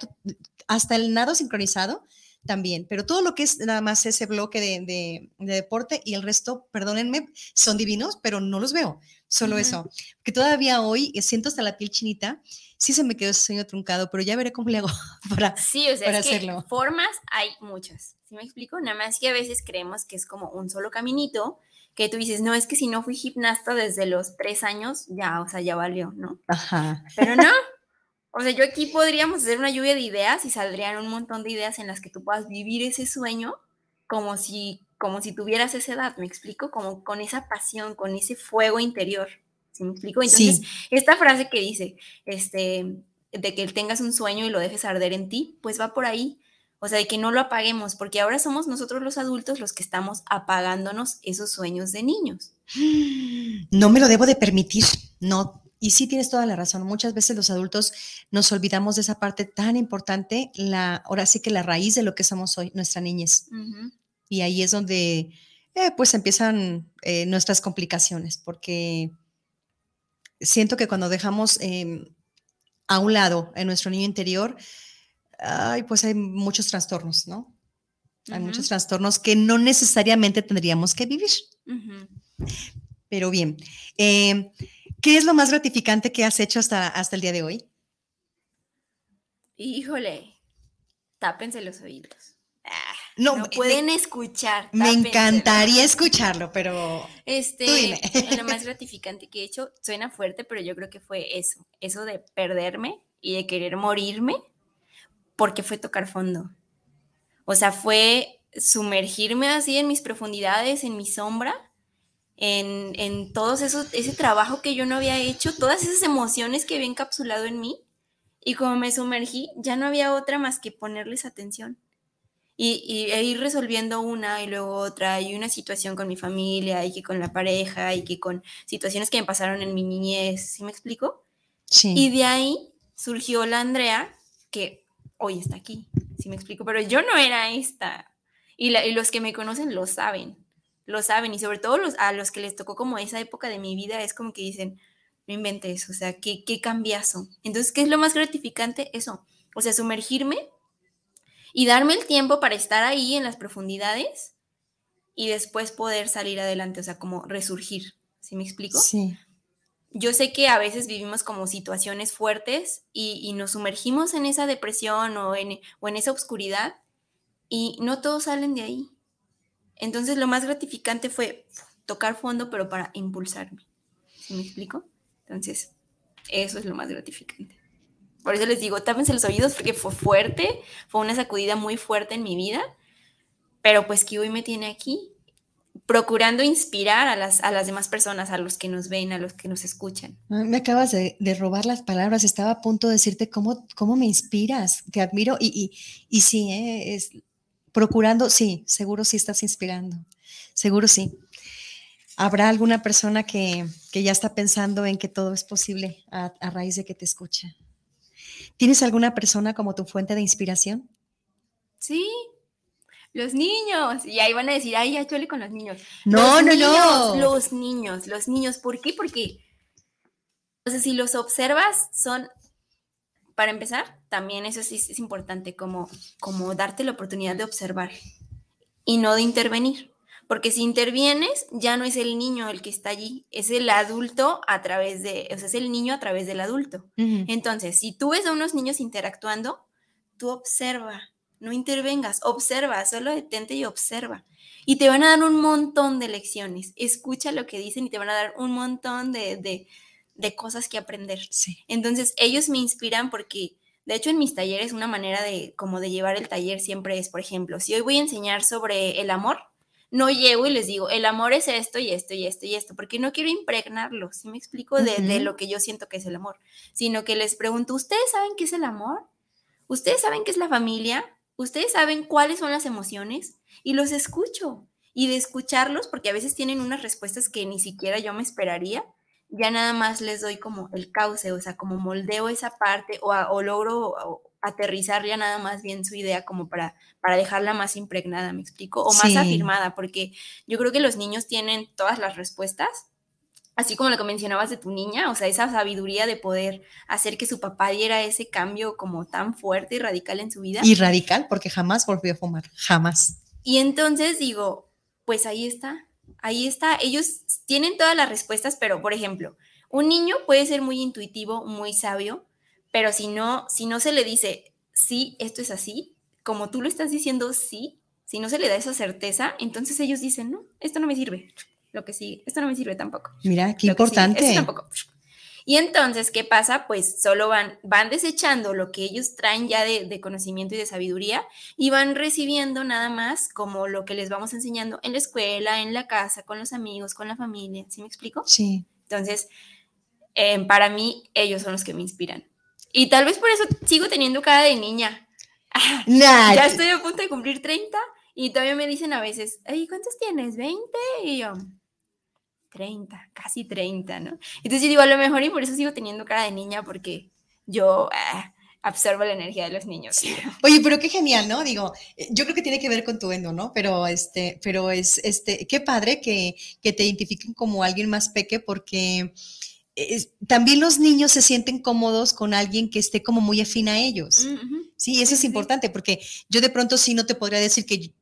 Speaker 3: hasta el nado sincronizado también, pero todo lo que es nada más ese bloque de, de- de deporte y el resto, perdónenme, son divinos, pero no los veo, solo eso. Que todavía hoy eh, siento hasta la piel chinita, sí se me quedó ese sueño truncado, pero ya veré cómo le hago <laughs> para...
Speaker 4: Sí, o sea,
Speaker 3: para
Speaker 4: es que
Speaker 3: hacerlo.
Speaker 4: formas hay muchas. ¿Sí me explico? Nada más que a veces creemos que es como un solo caminito, que tú dices, no, es que si no fui gimnasta desde los tres años, ya, o sea, ya valió, ¿no?
Speaker 3: Ajá.
Speaker 4: Pero no. O sea, yo aquí podríamos hacer una lluvia de ideas y saldrían un montón de ideas en las que tú puedas vivir ese sueño como si, como si tuvieras esa edad, ¿me explico? Como con esa pasión, con ese fuego interior, ¿sí me explico? Entonces,
Speaker 3: Sí.
Speaker 4: esta frase que dice, este, de que tengas un sueño y lo dejes arder en ti, pues va por ahí. O sea, de que no lo apaguemos, porque ahora somos nosotros los adultos los que estamos apagándonos esos sueños de niños. <gasps>
Speaker 3: No me lo debo de permitir, no. Y sí tienes toda la razón. Muchas veces los adultos nos olvidamos de esa parte tan importante, la, ahora sí que la raíz de lo que somos hoy, nuestra niñez.
Speaker 4: Ujú.
Speaker 3: Y ahí es donde eh, pues empiezan eh, nuestras complicaciones, porque siento que cuando dejamos eh, a un lado en nuestro niño interior, ay, pues hay muchos trastornos, ¿no? Hay muchos trastornos que no necesariamente tendríamos que vivir.
Speaker 4: Ujú.
Speaker 3: Pero bien, eh, ¿qué es lo más gratificante que has hecho hasta, hasta el día de hoy?
Speaker 4: Híjole, tápense los oídos. Ah,
Speaker 3: No,
Speaker 4: no
Speaker 3: me-
Speaker 4: pueden escuchar.
Speaker 3: Me encantaría escucharlo, pero
Speaker 4: Este,
Speaker 3: Tú dime.
Speaker 4: lo <laughs> más gratificante que he hecho suena fuerte, pero yo creo que fue eso, eso de perderme y de querer morirme, porque fue tocar fondo. O sea, fue sumergirme así en mis profundidades, en mi sombra, en, en esos, ese trabajo que yo no había hecho, todas esas emociones que había encapsulado en mí. Y como me sumergí, ya no había otra más que ponerles atención. Y, y e ir resolviendo una y luego otra, y una situación con mi familia, y que con la pareja, y que con situaciones que me pasaron en mi niñez, ¿sí me explico?
Speaker 3: sí.
Speaker 4: Y de ahí surgió la Andrea, que hoy está aquí, ¿sí me explico? Pero yo no era esta. Y, la- y los que me conocen lo saben, lo saben. Y sobre todo los, a los que les tocó como esa época de mi vida, es como que dicen, no inventes, o sea, qué, qué cambiazo. Entonces, ¿qué es lo más gratificante? Eso, o sea, sumergirme y darme el tiempo para estar ahí en las profundidades y después poder salir adelante, o sea, como resurgir, ¿sí me explico?
Speaker 3: Sí.
Speaker 4: yo sé que a veces vivimos como situaciones fuertes y, y nos sumergimos en esa depresión o en, o en esa oscuridad y no todos salen de ahí. Entonces lo más gratificante fue tocar fondo, pero para impulsarme. ¿Sí me explico? Entonces, eso es lo más gratificante. Por eso les digo, tápense los oídos porque fue fuerte, fue una sacudida muy fuerte en mi vida, pero pues que hoy me tiene aquí procurando inspirar a las, a las demás personas, a los que nos ven, a los que nos escuchan.
Speaker 3: Ay, Me acabas de, de robar las palabras. Estaba a punto de decirte cómo, cómo me inspiras. Te admiro y, y, y sí, ¿eh? es, procurando, sí, seguro sí estás inspirando. Seguro sí. ¿Habrá alguna persona que, que ya está pensando en que todo es posible a, a raíz de que te escucha? ¿Tienes alguna persona como tu fuente de inspiración?
Speaker 4: Sí, los niños. Y ahí van a decir, ay, ya chole con los niños.
Speaker 3: No,
Speaker 4: Los
Speaker 3: no,
Speaker 4: niños,
Speaker 3: no.
Speaker 4: Los niños, los niños. ¿Por qué? Porque, o sea, si los observas, son, para empezar, también eso sí es importante, como, como darte la oportunidad de observar y no de intervenir. Porque si intervienes, ya no es el niño el que está allí, es el adulto a través de, o sea, es el niño a través del adulto. Entonces, si tú ves a unos niños interactuando, tú observa, no intervengas, observa, solo detente y observa. Y te van a dar un montón de lecciones. Escucha lo que dicen y te van a dar un montón de, de, de cosas que aprender.
Speaker 3: Sí.
Speaker 4: Entonces, ellos me inspiran porque, de hecho, en mis talleres, una manera de, como de llevar el taller siempre es, por ejemplo, si hoy voy a enseñar sobre el amor, no llego y les digo, el amor es esto y esto y esto y esto, porque no quiero impregnarlo, ¿sí me explico? De, de lo que yo siento que es el amor, sino que les pregunto, ¿ustedes saben qué es el amor? ¿Ustedes saben qué es la familia? ¿Ustedes saben cuáles son las emociones? Y los escucho. Y de escucharlos, porque a veces tienen unas respuestas que ni siquiera yo me esperaría, ya nada más les doy como el cauce, o sea, como moldeo esa parte o, a- o logro aterrizar ya nada más bien su idea como para, para dejarla más impregnada, ¿me explico? O más
Speaker 3: Sí.
Speaker 4: afirmada, porque yo creo que los niños tienen todas las respuestas, así como lo que mencionabas de tu niña, o sea, esa sabiduría de poder hacer que su papá diera ese cambio como tan fuerte y radical en su vida.
Speaker 3: Y radical, porque jamás volvió a fumar. Jamás.
Speaker 4: Y entonces digo, pues ahí está, ahí está. Ellos tienen todas las respuestas, pero por ejemplo, un niño puede ser muy intuitivo, muy sabio, pero si no, si no se le dice, sí, esto es así, como tú lo estás diciendo, sí, si no se le da esa certeza, entonces ellos dicen, no, esto no me sirve, lo que sigue, esto no me sirve tampoco.
Speaker 3: Mira, qué
Speaker 4: lo sigue,
Speaker 3: importante.
Speaker 4: esto tampoco. Y entonces, ¿qué pasa? Pues solo van, van desechando lo que ellos traen ya de, de conocimiento y de sabiduría y van recibiendo nada más como lo que les vamos enseñando en la escuela, en la casa, con los amigos, con la familia. ¿Sí me explico?
Speaker 3: Sí.
Speaker 4: Entonces, eh, para mí, ellos son los que me inspiran. Y tal vez por eso sigo teniendo cara de niña. Ah,
Speaker 3: Nah,
Speaker 4: ya estoy a punto de cumplir 30 y todavía me dicen a veces, ay, ¿cuántos tienes? ¿20? Y yo, 30, casi 30, ¿no? Entonces yo digo, a lo mejor y por eso sigo teniendo cara de niña porque yo ah, absorbo la energía de los niños.
Speaker 3: Oye, pero qué genial, ¿no? Digo, eh, yo creo que tiene que ver con tu endo, ¿no? Pero este, pero es este, qué padre que, que te identifiquen como alguien más peque porque también los niños se sienten cómodos con alguien que esté como muy afín a ellos.
Speaker 4: Mm.
Speaker 3: Sí, eso es
Speaker 4: sí.
Speaker 3: importante porque yo de pronto sí no te podría decir que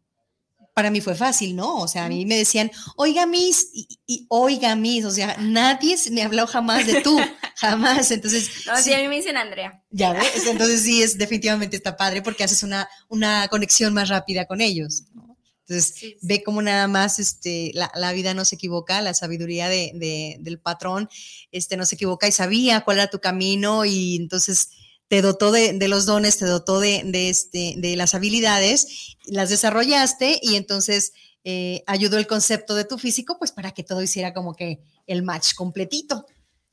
Speaker 3: para mí fue fácil, ¿no? O sea, a mí me decían, oiga, Miss, y, y oiga, Miss, o sea, nadie me habló jamás de tú, <laughs> jamás. Entonces,
Speaker 4: No, sí,
Speaker 3: sí,
Speaker 4: a mí me dicen Andrea.
Speaker 3: ya ves, entonces sí, es definitivamente está padre porque haces una, una conexión más rápida con ellos. ¿no? Entonces,
Speaker 4: Sí, sí.
Speaker 3: ve cómo nada más este, la, la vida no se equivoca, la sabiduría de, de- del patrón este, no se equivoca y sabía cuál era tu camino y entonces te dotó de, de los dones, te dotó de, de, este, de las habilidades, las desarrollaste y entonces eh, ayudó el concepto de tu físico pues para que todo hiciera como que el match completito.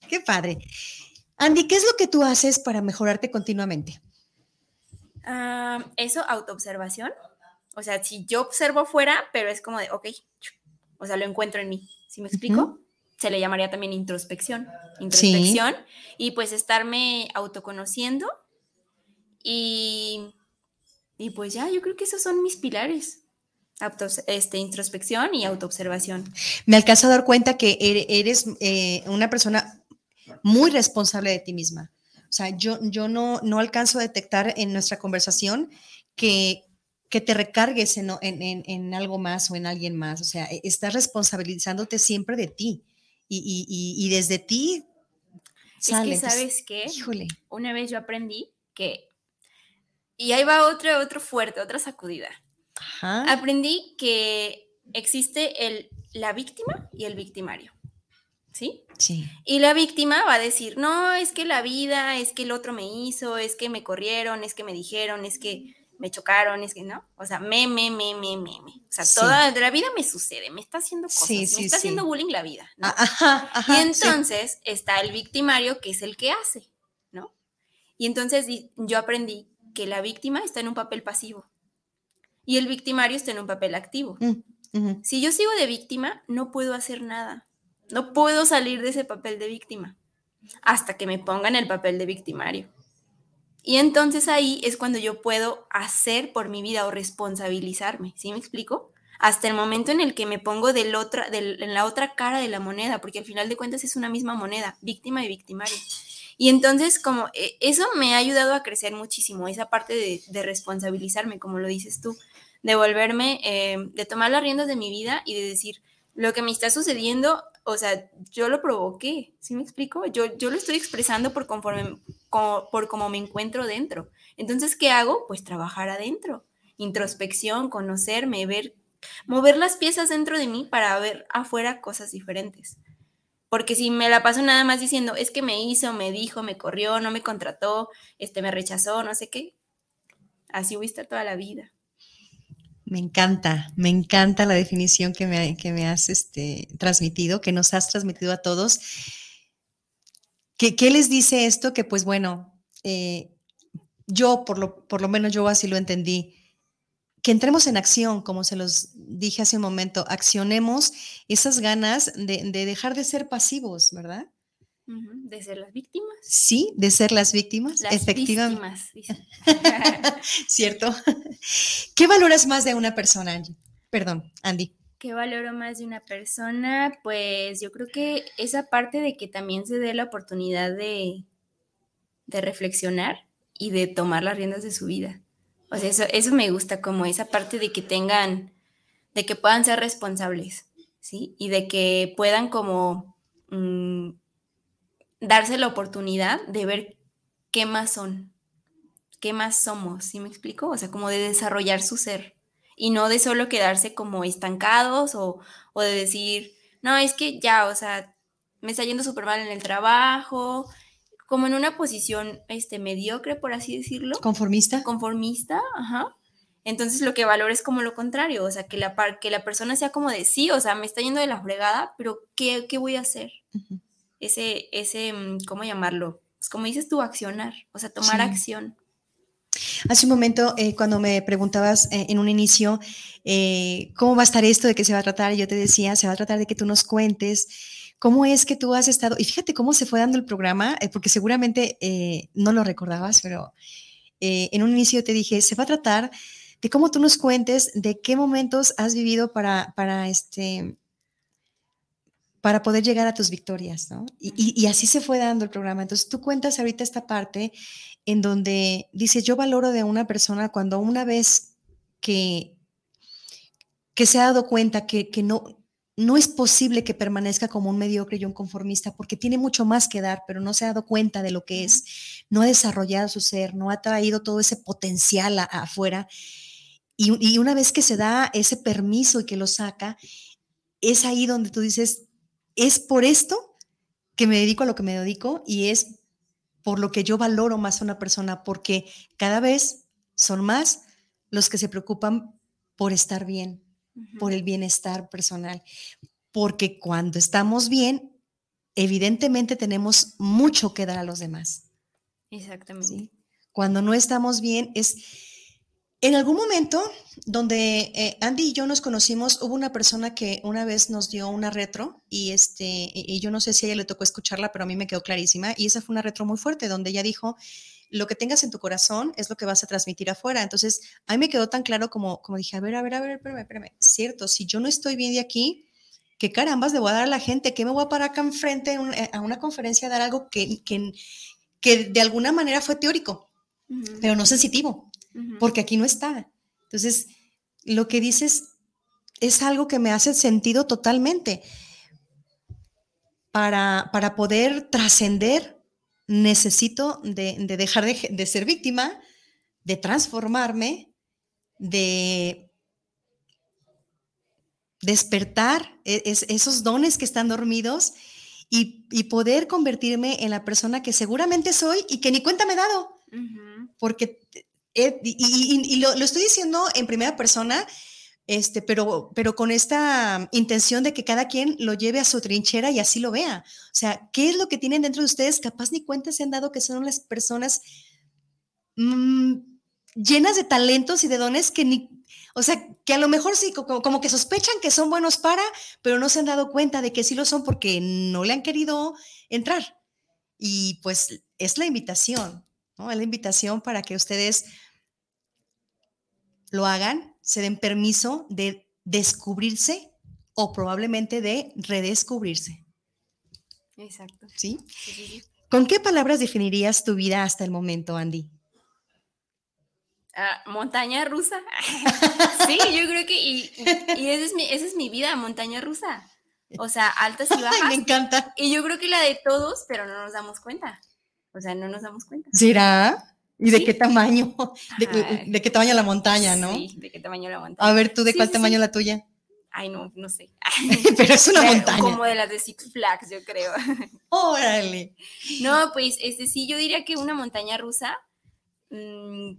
Speaker 3: Qué padre. Andy, ¿qué es lo que tú haces para mejorarte continuamente?
Speaker 4: Ah, eso, autoobservación. O sea, si yo observo fuera, pero es como de, ok, o sea, lo encuentro en mí. ¿Sí me explico? Se le llamaría también introspección. Introspección. Y pues estarme autoconociendo. Y, y pues ya, yo creo que esos son mis pilares. Auto, este, introspección y autoobservación.
Speaker 3: Me alcanzo a dar cuenta que ere- eres eh, una persona muy responsable de ti misma. O sea, yo, yo no, no alcanzo a detectar en nuestra conversación que, que te recargues en, en- en- en algo más o en alguien más. O sea, e- estás responsabilizándote siempre de ti. Y, y- y- y desde ti sale.
Speaker 4: es que, ¿sabes qué?
Speaker 3: Híjole.
Speaker 4: Una vez yo aprendí que... Y ahí va otro, otro fuerte, otra sacudida.
Speaker 3: Ajá.
Speaker 4: Aprendí que existe el, la víctima y el victimario. ¿Sí?
Speaker 3: Sí.
Speaker 4: Y la víctima va a decir, no, es que la vida, es que el otro me hizo, es que me corrieron, es que me dijeron, es que me chocaron, es que no. O sea, me, me, me, me, me, me. O sea,
Speaker 3: Sí.
Speaker 4: toda la vida me sucede, me está haciendo cosas,
Speaker 3: Sí,
Speaker 4: me
Speaker 3: sí,
Speaker 4: está haciendo bullying la vida. ¿no?
Speaker 3: Ah, Ajá, ajá.
Speaker 4: Y entonces está el victimario, que es el que hace, ¿no? Y entonces yo aprendí que la víctima está en un papel pasivo y el victimario está en un papel activo.
Speaker 3: Mm, ujú.
Speaker 4: Si yo sigo de víctima, no puedo hacer nada. No puedo salir de ese papel de víctima hasta que me pongan el papel de victimario. Y entonces ahí es cuando yo puedo hacer por mi vida o responsabilizarme, ¿sí me explico? Hasta el momento en el que me pongo del otra, del- en la otra cara de la moneda, porque al final de cuentas es una misma moneda, víctima y victimario. Y entonces como eh, eso me ha ayudado a crecer muchísimo, esa parte de, responsabilizarme, como lo dices tú, de volverme, eh, de tomar las riendas de mi vida y de decir, lo que me está sucediendo, o sea, yo lo provoqué, ¿sí me explico? Yo, yo lo estoy expresando por conforme, co- por cómo me encuentro dentro. Entonces, ¿qué hago? Pues trabajar adentro, introspección, conocerme, ver, mover las piezas dentro de mí para ver afuera cosas diferentes. Porque si me la paso nada más diciendo, es que me hizo, me dijo, me corrió, no me contrató, este me rechazó, no sé qué, así voy a toda la vida.
Speaker 3: Me encanta, me encanta la definición que me, que me has este, transmitido, que nos has transmitido a todos. ¿Qué, qué les dice esto? Que pues bueno, eh, yo por lo, por lo menos yo así lo entendí, que entremos en acción, como se los dije hace un momento, accionemos esas ganas de, de dejar de ser pasivos, ¿verdad?
Speaker 4: De ser las víctimas.
Speaker 3: Sí, de ser las víctimas,
Speaker 4: Las
Speaker 3: efectivamente.
Speaker 4: víctimas. <laughs>
Speaker 3: ¿Cierto? ¿Qué valoras más de una persona, Angie? Perdón, Andy.
Speaker 4: ¿Qué valoro más de una persona? Pues yo creo que esa parte de que también se dé la oportunidad de, de reflexionar y de tomar las riendas de su vida. O sea, eso, eso me gusta, como esa parte de que tengan, de que puedan ser responsables, ¿sí? Y de que puedan como mm, darse la oportunidad de ver qué más son, qué más somos, ¿sí me explico? O sea, como de desarrollar su ser y no de solo quedarse como estancados o, o de decir, no, es que ya, o sea, me está yendo súper mal en el trabajo, como en una posición este, mediocre, por así decirlo,
Speaker 3: ¿Conformista?
Speaker 4: conformista, ajá. Entonces lo que valoro es como lo contrario, o sea, que la, par- que la persona sea como de sí, o sea, me está yendo de la fregada, pero ¿qué, qué voy a hacer?
Speaker 3: Ujú.
Speaker 4: Ese, ese, mm, ¿cómo llamarlo? Pues como dices tú, accionar, o sea, tomar
Speaker 3: Sí.
Speaker 4: acción.
Speaker 3: Hace un momento, eh, cuando me preguntabas eh, en un inicio eh, cómo va a estar esto, de qué se va a tratar, yo te decía, se va a tratar de que tú nos cuentes cómo es que tú has estado, y fíjate cómo se fue dando el programa, porque seguramente no lo recordabas, pero en un inicio te dije, se va a tratar de cómo tú nos cuentes de qué momentos has vivido para, para este para poder llegar a tus victorias, ¿no? Y, y- y así se fue dando el programa. Entonces tú cuentas ahorita esta parte en donde dices, yo valoro de una persona cuando una vez que, que se ha dado cuenta que, que no, no es posible que permanezca como un mediocre y un conformista porque tiene mucho más que dar, pero no se ha dado cuenta de lo que es, no ha desarrollado su ser, no ha traído todo ese potencial a- afuera. Y, y una vez que se da ese permiso y que lo saca, es ahí donde tú dices, es por esto que me dedico a lo que me dedico y es por lo que yo valoro más a una persona, porque cada vez son más los que se preocupan por estar bien, por el bienestar personal. Porque cuando estamos bien, evidentemente tenemos mucho que dar a los demás.
Speaker 4: Exactamente.
Speaker 3: ¿sí? Cuando no estamos bien es... En algún momento donde eh, Andy y yo nos conocimos, hubo una persona que una vez nos dio una retro y, este, y, yo no sé si a ella le tocó escucharla, pero a mí me quedó clarísima. Y esa fue una retro muy fuerte donde ella dijo, lo que tengas en tu corazón es lo que vas a transmitir afuera. Entonces, a mí me quedó tan claro como, como dije, a ver, a ver, a ver, espérame, espérame. Cierto, si yo no estoy bien de aquí, ¿qué carambas le voy a dar a la gente? ¿Qué me voy a parar acá enfrente en un- eh, a una conferencia a dar algo que, que, que de alguna manera fue teórico, pero no sensitivo? Porque aquí no está. Entonces, lo que dices es algo que me hace sentido totalmente. Para, para poder trascender, necesito de, de dejar de, de ser víctima, de transformarme, de despertar e- es- esos dones que están dormidos y, y poder convertirme en la persona que seguramente soy y que ni cuenta me he dado porque eh, y, y- y lo, lo estoy diciendo en primera persona, este, pero, pero con esta intención de que cada quien lo lleve a su trinchera y así lo vea. O sea, ¿qué es lo que tienen dentro de ustedes? Capaz ni cuenta se han dado que son las personas mm, llenas de talentos y de dones que ni, o sea, que a lo mejor sí, como, como que sospechan que son buenos para, pero no se han dado cuenta de que sí lo son porque no le han querido entrar. Y pues es la invitación, ¿no? Es la invitación para que ustedes lo hagan, se den permiso de descubrirse o probablemente de redescubrirse,
Speaker 4: Exacto.
Speaker 3: ¿sí?
Speaker 4: Sí, sí, sí.
Speaker 3: ¿Con qué palabras definirías tu vida hasta el momento, Andy?
Speaker 4: Ah, montaña rusa. <laughs> sí, yo creo que y, esa, es mi, esa es mi vida, montaña rusa. O sea, altas y
Speaker 3: Ay, me
Speaker 4: bajas.
Speaker 3: encanta.
Speaker 4: Y yo creo que la de todos, pero no nos damos cuenta. O sea, no nos damos cuenta.
Speaker 3: ¿Será? ¿Y de
Speaker 4: Sí.
Speaker 3: qué tamaño? <laughs> De, de qué tamaño la montaña, ¿no?
Speaker 4: Sí, de qué tamaño la montaña.
Speaker 3: A ver, tú, ¿de
Speaker 4: Sí,
Speaker 3: cuál
Speaker 4: sí,
Speaker 3: tamaño la tuya?
Speaker 4: Ay, no, no sé. <laughs> <laughs>
Speaker 3: Pero es una
Speaker 4: Pero
Speaker 3: montaña.
Speaker 4: Como de las de Six Flags, yo creo.
Speaker 3: Órale.
Speaker 4: No, pues este sí, yo diría que una montaña rusa, mm,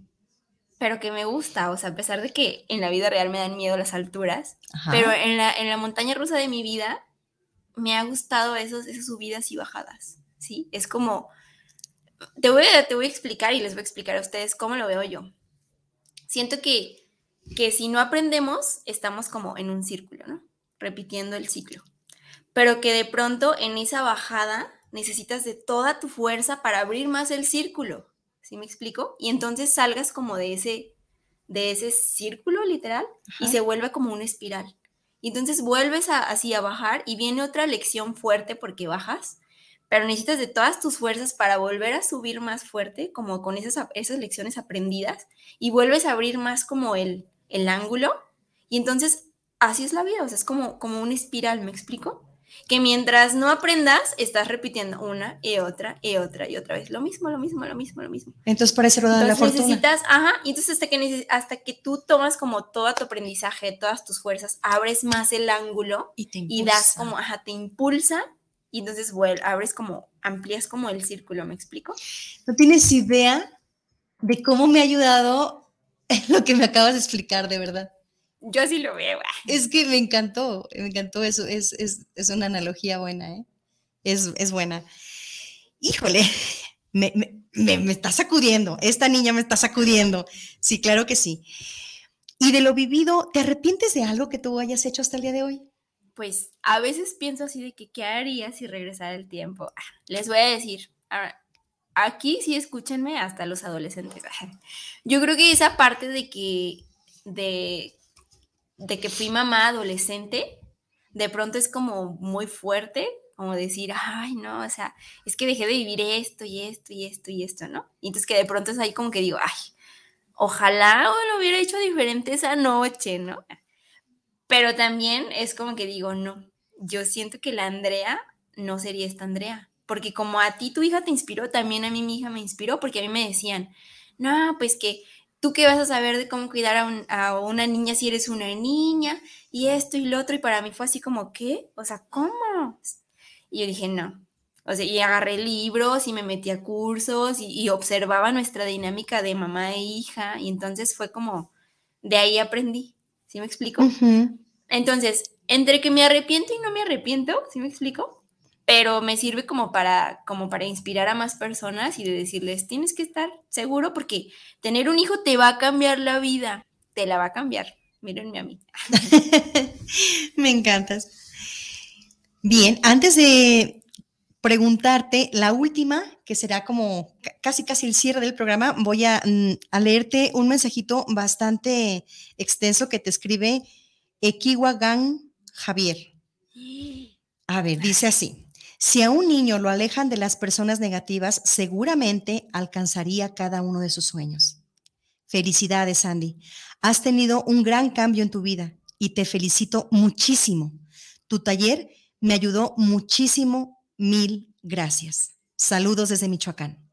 Speaker 4: pero que me gusta, o sea, a pesar de que en la vida real me dan miedo las alturas,
Speaker 3: Ajá.
Speaker 4: pero en la, en la montaña rusa de mi vida me ha gustado esos, esas subidas y bajadas, ¿sí? Es como, te voy, a, te voy a explicar y les voy a explicar a ustedes cómo lo veo yo. Siento que, que si no aprendemos, estamos como en un círculo, ¿no? Repitiendo el ciclo. Pero que de pronto en esa bajada necesitas de toda tu fuerza para abrir más el círculo, ¿sí me explico? Y entonces salgas como de ese, de ese círculo literal y se vuelve como una espiral. Y entonces vuelves a- así a bajar y viene otra lección fuerte porque bajas, pero necesitas de todas tus fuerzas para volver a subir más fuerte, como con esas, esas lecciones aprendidas, y vuelves a abrir más como el, el ángulo. Y entonces así es la vida, o sea, es como, como una espiral, ¿me explico? Que mientras no aprendas, estás repitiendo una y otra y otra y otra vez. Lo mismo, lo mismo, lo mismo, lo mismo.
Speaker 3: Entonces parece rueda de la fortuna.
Speaker 4: necesitas, ajá, y entonces hasta que, neces- hasta que tú tomas como todo tu aprendizaje, todas tus fuerzas, abres más el ángulo
Speaker 3: Y, te
Speaker 4: y das como, ajá, te impulsa y entonces abres como, amplías como el círculo, ¿me explico?
Speaker 3: No tienes idea de cómo me ha ayudado <laughs> lo que me acabas de explicar, de verdad.
Speaker 4: Yo así lo veo. ah.
Speaker 3: Es que me encantó, me encantó eso, es, es, es una analogía buena, ¿eh? Es, es buena. Híjole, me, me, me, me está sacudiendo, esta niña me está sacudiendo. Sí, claro que sí. Y de lo vivido, ¿te arrepientes de algo que tú hayas hecho hasta el día de hoy?
Speaker 4: Pues a veces pienso así de que, ¿qué haría si regresara el tiempo? Ah, Les voy a decir, aquí sí escúchenme hasta los adolescentes. <laughs> Yo creo que esa parte de que, de, de que fui mamá adolescente, de pronto es como muy fuerte, como decir, ay, no, o sea, es que dejé de vivir esto y esto y esto y esto, ¿no? Y entonces que de pronto es ahí como que digo, ay, ojalá lo hubiera hecho diferente esa noche, ¿no? Pero también es como que digo, no, yo siento que la Andrea no sería esta Andrea, porque como a ti tu hija te inspiró, también a mí mi hija me inspiró, porque a mí me decían, no, pues que tú qué vas a saber de cómo cuidar a, una niña si eres una niña y esto y lo otro, y para mí fue así como, ¿qué? O sea, ¿cómo? Y yo dije, no. O sea, y agarré libros y me metí a cursos y, observaba nuestra dinámica de mamá e hija, y entonces fue como, de ahí aprendí, ¿sí me explico? Entonces, entre que me arrepiento y no me arrepiento, ¿sí me explico? pero me sirve como para, como para inspirar a más personas y de decirles, tienes que estar seguro porque tener un hijo te va a cambiar la vida, te la va a cambiar. Mírenme a mí. <laughs>
Speaker 3: me encantas. Bien, antes de preguntarte la última, que será como casi casi el cierre del programa, voy a, mm, a leerte un mensajito bastante extenso que te escribe Equiwagan Javier. A ver, dice así. Si a un niño lo alejan de las personas negativas, seguramente alcanzaría cada uno de sus sueños. Felicidades, Andy. Has tenido un gran cambio en tu vida y te felicito muchísimo. Tu taller me ayudó muchísimo. Mil gracias. Saludos desde Michoacán.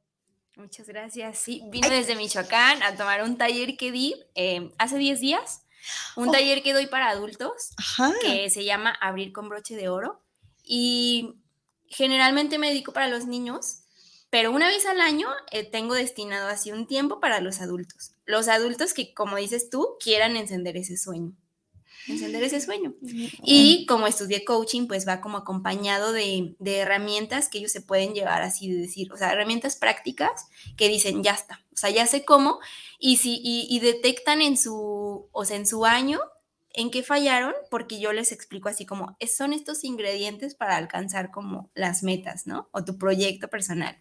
Speaker 4: Muchas gracias. Sí, vino desde Michoacán a tomar un taller que di eh, hace 10 días. Un oh. taller que doy para adultos que se llama Abrir con broche de oro. Y generalmente me dedico para los niños, pero una vez al año eh, tengo destinado así un tiempo para los adultos. Los adultos que, como dices tú, quieran encender ese sueño. Encender ese sueño. Y como estudié coaching, pues va como acompañado de, herramientas que ellos se pueden llevar así de decir, o sea, herramientas prácticas que dicen, ya está, o sea, ya sé cómo, y si, y, y detectan en su, o sea, en su año en qué fallaron, porque yo les explico así como, son estos ingredientes para alcanzar como las metas, ¿no? O tu proyecto personal.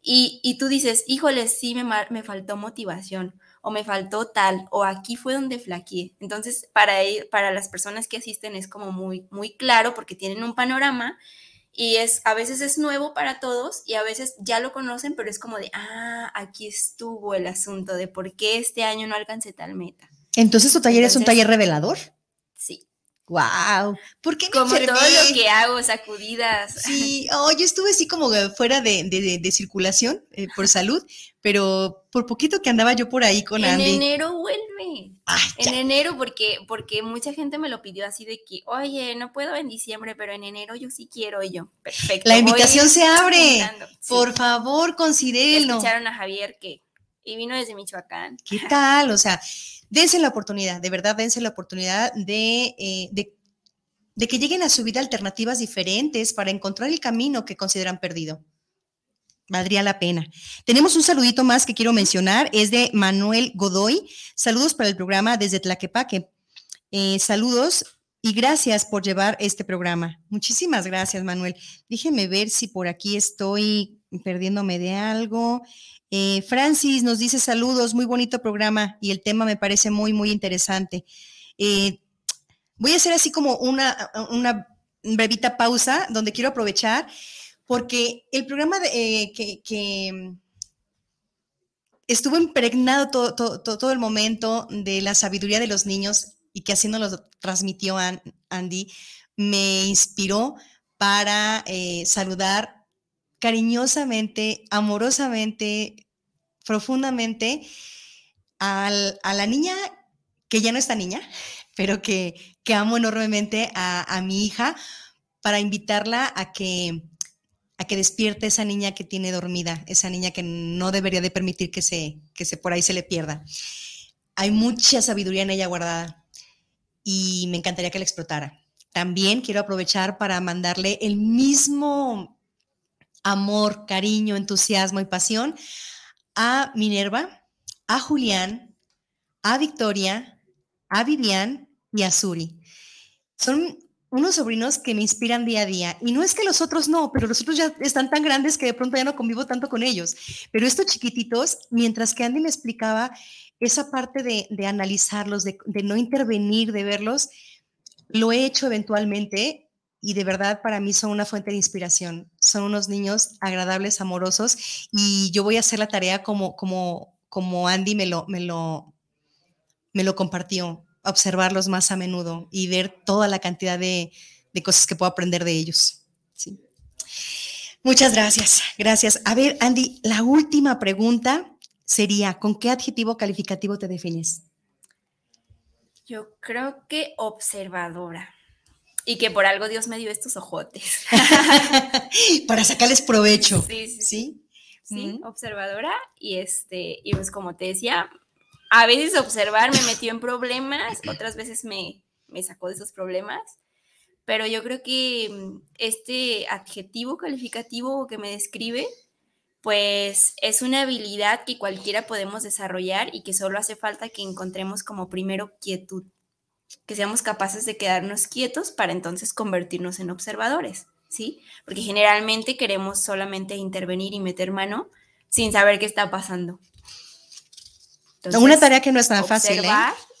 Speaker 4: Y, tú dices, híjole, sí me, me faltó motivación, o me faltó tal, o aquí fue donde flaqueé. Entonces, para, para las personas que asisten es como muy, muy claro porque tienen un panorama y es, a veces es nuevo para todos y a veces ya lo conocen, pero es como de, ah, aquí estuvo el asunto de por qué este año no alcancé tal meta.
Speaker 3: Entonces, ¿tu taller es un taller revelador?
Speaker 4: Sí.
Speaker 3: Wow. ¿Por qué
Speaker 4: Como todo lo que hago, sacudidas.
Speaker 3: Sí, oh, yo estuve así como fuera de, circulación eh, por salud, pero por poquito que andaba yo por ahí con Andy.
Speaker 4: En enero vuelve. en enero, porque, porque mucha gente me lo pidió así de que, oye, no puedo en diciembre, pero en enero yo sí quiero. Y yo, perfecto.
Speaker 3: La invitación se abre. Por favor, considérenlo.
Speaker 4: Escucharon a Javier que, y vino desde Michoacán.
Speaker 3: ¿Qué tal? O sea, dense la oportunidad, de verdad, dense la oportunidad eh, de, de, que lleguen a su vida alternativas diferentes para encontrar el camino que consideran perdido. Valdría la pena. Tenemos un saludito más que quiero mencionar, es de Manuel Godoy. Saludos para el programa desde Tlaquepaque. Eh, saludos y gracias por llevar este programa. Muchísimas gracias, Manuel. Déjenme ver si por aquí estoy perdiéndome de algo. Eh, Francis nos dice saludos, muy bonito programa y el tema me parece muy, muy interesante. Eh, voy a hacer así como una, una brevita pausa donde quiero aprovechar porque el programa eh, que, estuvo impregnado todo, todo, el momento de la sabiduría de los niños y que así nos lo transmitió Andy, me inspiró para saludar cariñosamente, amorosamente, profundamente a la niña que ya no está niña, <laughs> pero que, amo enormemente a, mi hija para invitarla a que, a que despierte esa niña que tiene dormida, esa niña que no debería de permitir que se, que se por ahí se le pierda. Hay mucha sabiduría en ella guardada y me encantaría que la explotara. También quiero aprovechar para mandarle el mismo amor, cariño, entusiasmo y pasión a Minerva, a Julián, a Victoria, a Vivian y a Suri. Son unos sobrinos que me inspiran día a día. Y no es que los otros no, pero los otros ya están tan grandes que de pronto ya no convivo tanto con ellos. Pero estos chiquititos, mientras que Andy me explicaba esa parte de, analizarlos, de, no intervenir, de verlos, lo he hecho eventualmente y de verdad para mí son una fuente de inspiración. Son unos niños agradables, amorosos y yo voy a hacer la tarea como, como, como Andy me lo, me, lo, me lo compartió, observarlos más a menudo y ver toda la cantidad de, de cosas que puedo aprender de ellos. Sí. Muchas gracias, gracias. A ver, Andy, la última pregunta sería, ¿con qué adjetivo calificativo te defines?
Speaker 4: Yo creo que observadora. Y que por algo Dios me dio estos ojotes. <laughs>
Speaker 3: Para sacarles provecho.
Speaker 4: Sí, sí. Sí, sí observadora. Y este, y pues como te decía, a veces observar me metió en problemas, otras veces me, me sacó de esos problemas. Pero yo creo que mm, este adjetivo calificativo que me describe pues es una habilidad que cualquiera podemos desarrollar y que solo hace falta que encontremos como primero quietud, que seamos capaces de quedarnos quietos para entonces convertirnos en observadores, ¿sí? Porque generalmente queremos solamente intervenir y meter mano sin saber qué está pasando.
Speaker 3: Una tarea que no es tan fácil. ¿eh?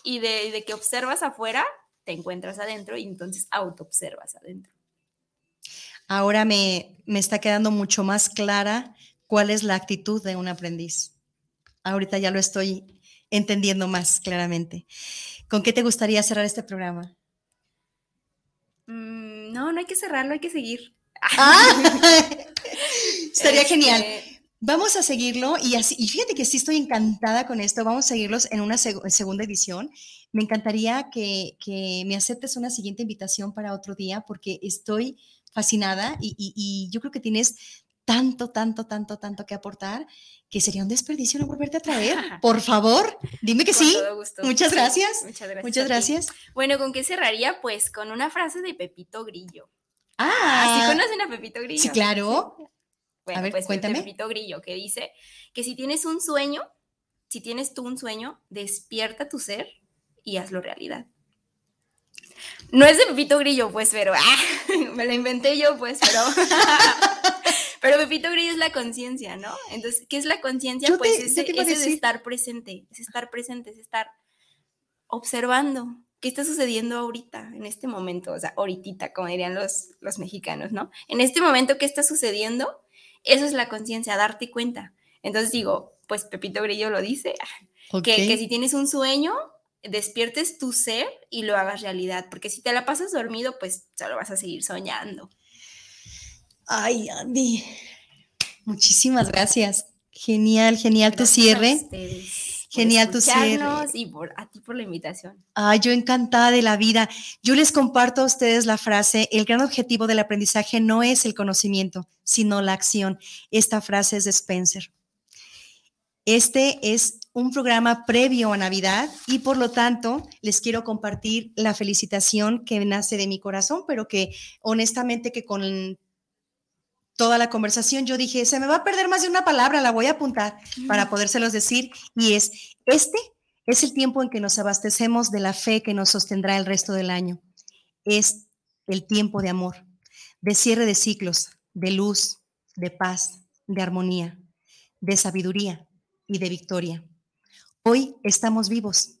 Speaker 4: Y de, de que observas afuera, te encuentras adentro y entonces auto-observas adentro.
Speaker 3: Ahora me, me está quedando mucho más clara cuál es la actitud de un aprendiz. Ahorita ya lo estoy entendiendo más claramente. ¿Con qué te gustaría cerrar este programa?
Speaker 4: Mm, no, no hay que cerrarlo, hay que seguir.
Speaker 3: Ah, <laughs> <laughs> estaría genial. Vamos a seguirlo y, así, y fíjate que sí estoy encantada con esto. Vamos a seguirlos en una segunda edición. Me encantaría que, me aceptes una siguiente invitación para otro día porque estoy fascinada y yo creo que tienes tanto, tanto, tanto, tanto que aportar que sería un desperdicio no volverte a traer. <laughs> Por favor, dime que sí. Muchas gracias. muchas gracias. Muchas gracias.
Speaker 4: Bueno, ¿con qué cerraría? Pues con una frase de Pepito Grillo.
Speaker 3: Ah,
Speaker 4: ¿sí conocen a Pepito Grillo?
Speaker 3: Sí, claro.
Speaker 4: Bueno, a ver, pues cuéntame. Pepito Grillo que dice que si tienes un sueño, si tienes tú un sueño, despierta tu ser y hazlo realidad. No es de Pepito Grillo, pues, pero ah, <laughs> me lo inventé yo, pues, pero <laughs> Pero Pepito Grillo es la conciencia, ¿no? Entonces, ¿qué es la conciencia? Pues es, es estar presente, es estar presente, es estar observando qué está sucediendo ahorita, en este momento, o sea, ahorita, como dirían los, los mexicanos, ¿no? En este momento, ¿qué está sucediendo? Eso es la conciencia, darte cuenta. Entonces digo, pues Pepito Grillo lo dice, <laughs> que, que si tienes un sueño, despiertes tu ser y lo hagas realidad, porque si te la pasas dormido, pues solo vas a seguir soñando.
Speaker 3: Ay, Andy, muchísimas gracias. Genial, genial tu cierre. Genial tu cierre.
Speaker 4: Y por, a ti por la invitación.
Speaker 3: Ay, yo encantada de la vida. Yo les comparto a ustedes la frase, el gran objetivo del aprendizaje no es el conocimiento, sino la acción. Esta frase es de Spencer. Este es un programa previo a Navidad y por lo tanto les quiero compartir la felicitación que nace de mi corazón, pero que honestamente que con toda la conversación, yo dije, se me va a perder más de una palabra, la voy a apuntar para podérselos decir, y es, este es el tiempo en que nos abastecemos de la fe que nos sostendrá el resto del año. Es el tiempo de amor, de cierre de ciclos, de luz, de paz, de armonía, de sabiduría y de victoria. Hoy estamos vivos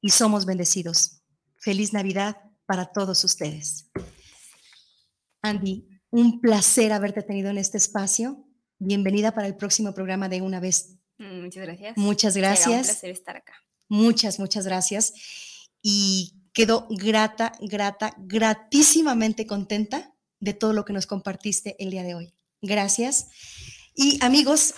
Speaker 3: y somos bendecidos. Feliz Navidad para todos ustedes. Andy, un placer haberte tenido en este espacio. Bienvenida para el próximo programa de Una vez.
Speaker 4: Mm, muchas gracias.
Speaker 3: Muchas gracias.
Speaker 4: un placer estar acá.
Speaker 3: Muchas, muchas gracias. Y quedo grata, grata, gratísimamente contenta de todo lo que nos compartiste el día de hoy. Gracias. Y amigos,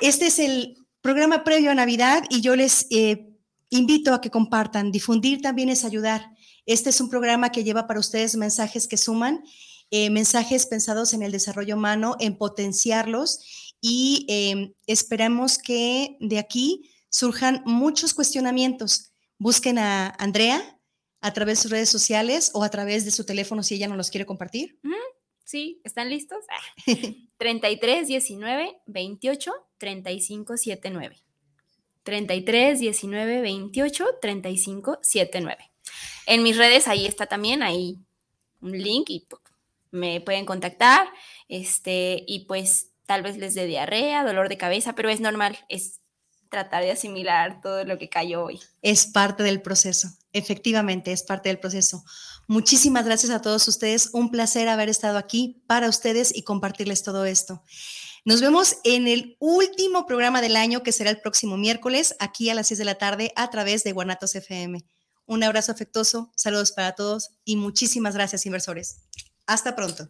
Speaker 3: este es el programa previo a Navidad y yo les eh, invito a que compartan. Difundir también es ayudar. Este es un programa que lleva para ustedes mensajes que suman eh, mensajes pensados en el desarrollo humano, en potenciarlos y em, esperamos que de aquí surjan muchos cuestionamientos. Busquen a Andrea a través de sus redes sociales o a través de su teléfono si ella no los quiere compartir.
Speaker 4: Sí, ¿están listos? 33 19 28 35 79. 33 19 28 35 79. En mis redes ahí está también, ahí un link y me pueden contactar, este, y pues tal vez les dé diarrea, dolor de cabeza, pero es normal, es tratar de asimilar todo lo que cayó hoy.
Speaker 3: Es parte del proceso, efectivamente, es parte del proceso. Muchísimas gracias a todos ustedes, un placer haber estado aquí para ustedes y compartirles todo esto. Nos vemos en el último programa del año que será el próximo miércoles, aquí a las 6 de la tarde, a través de Guanatos FM. Un abrazo afectuoso, saludos para todos y muchísimas gracias, inversores. Hasta pronto.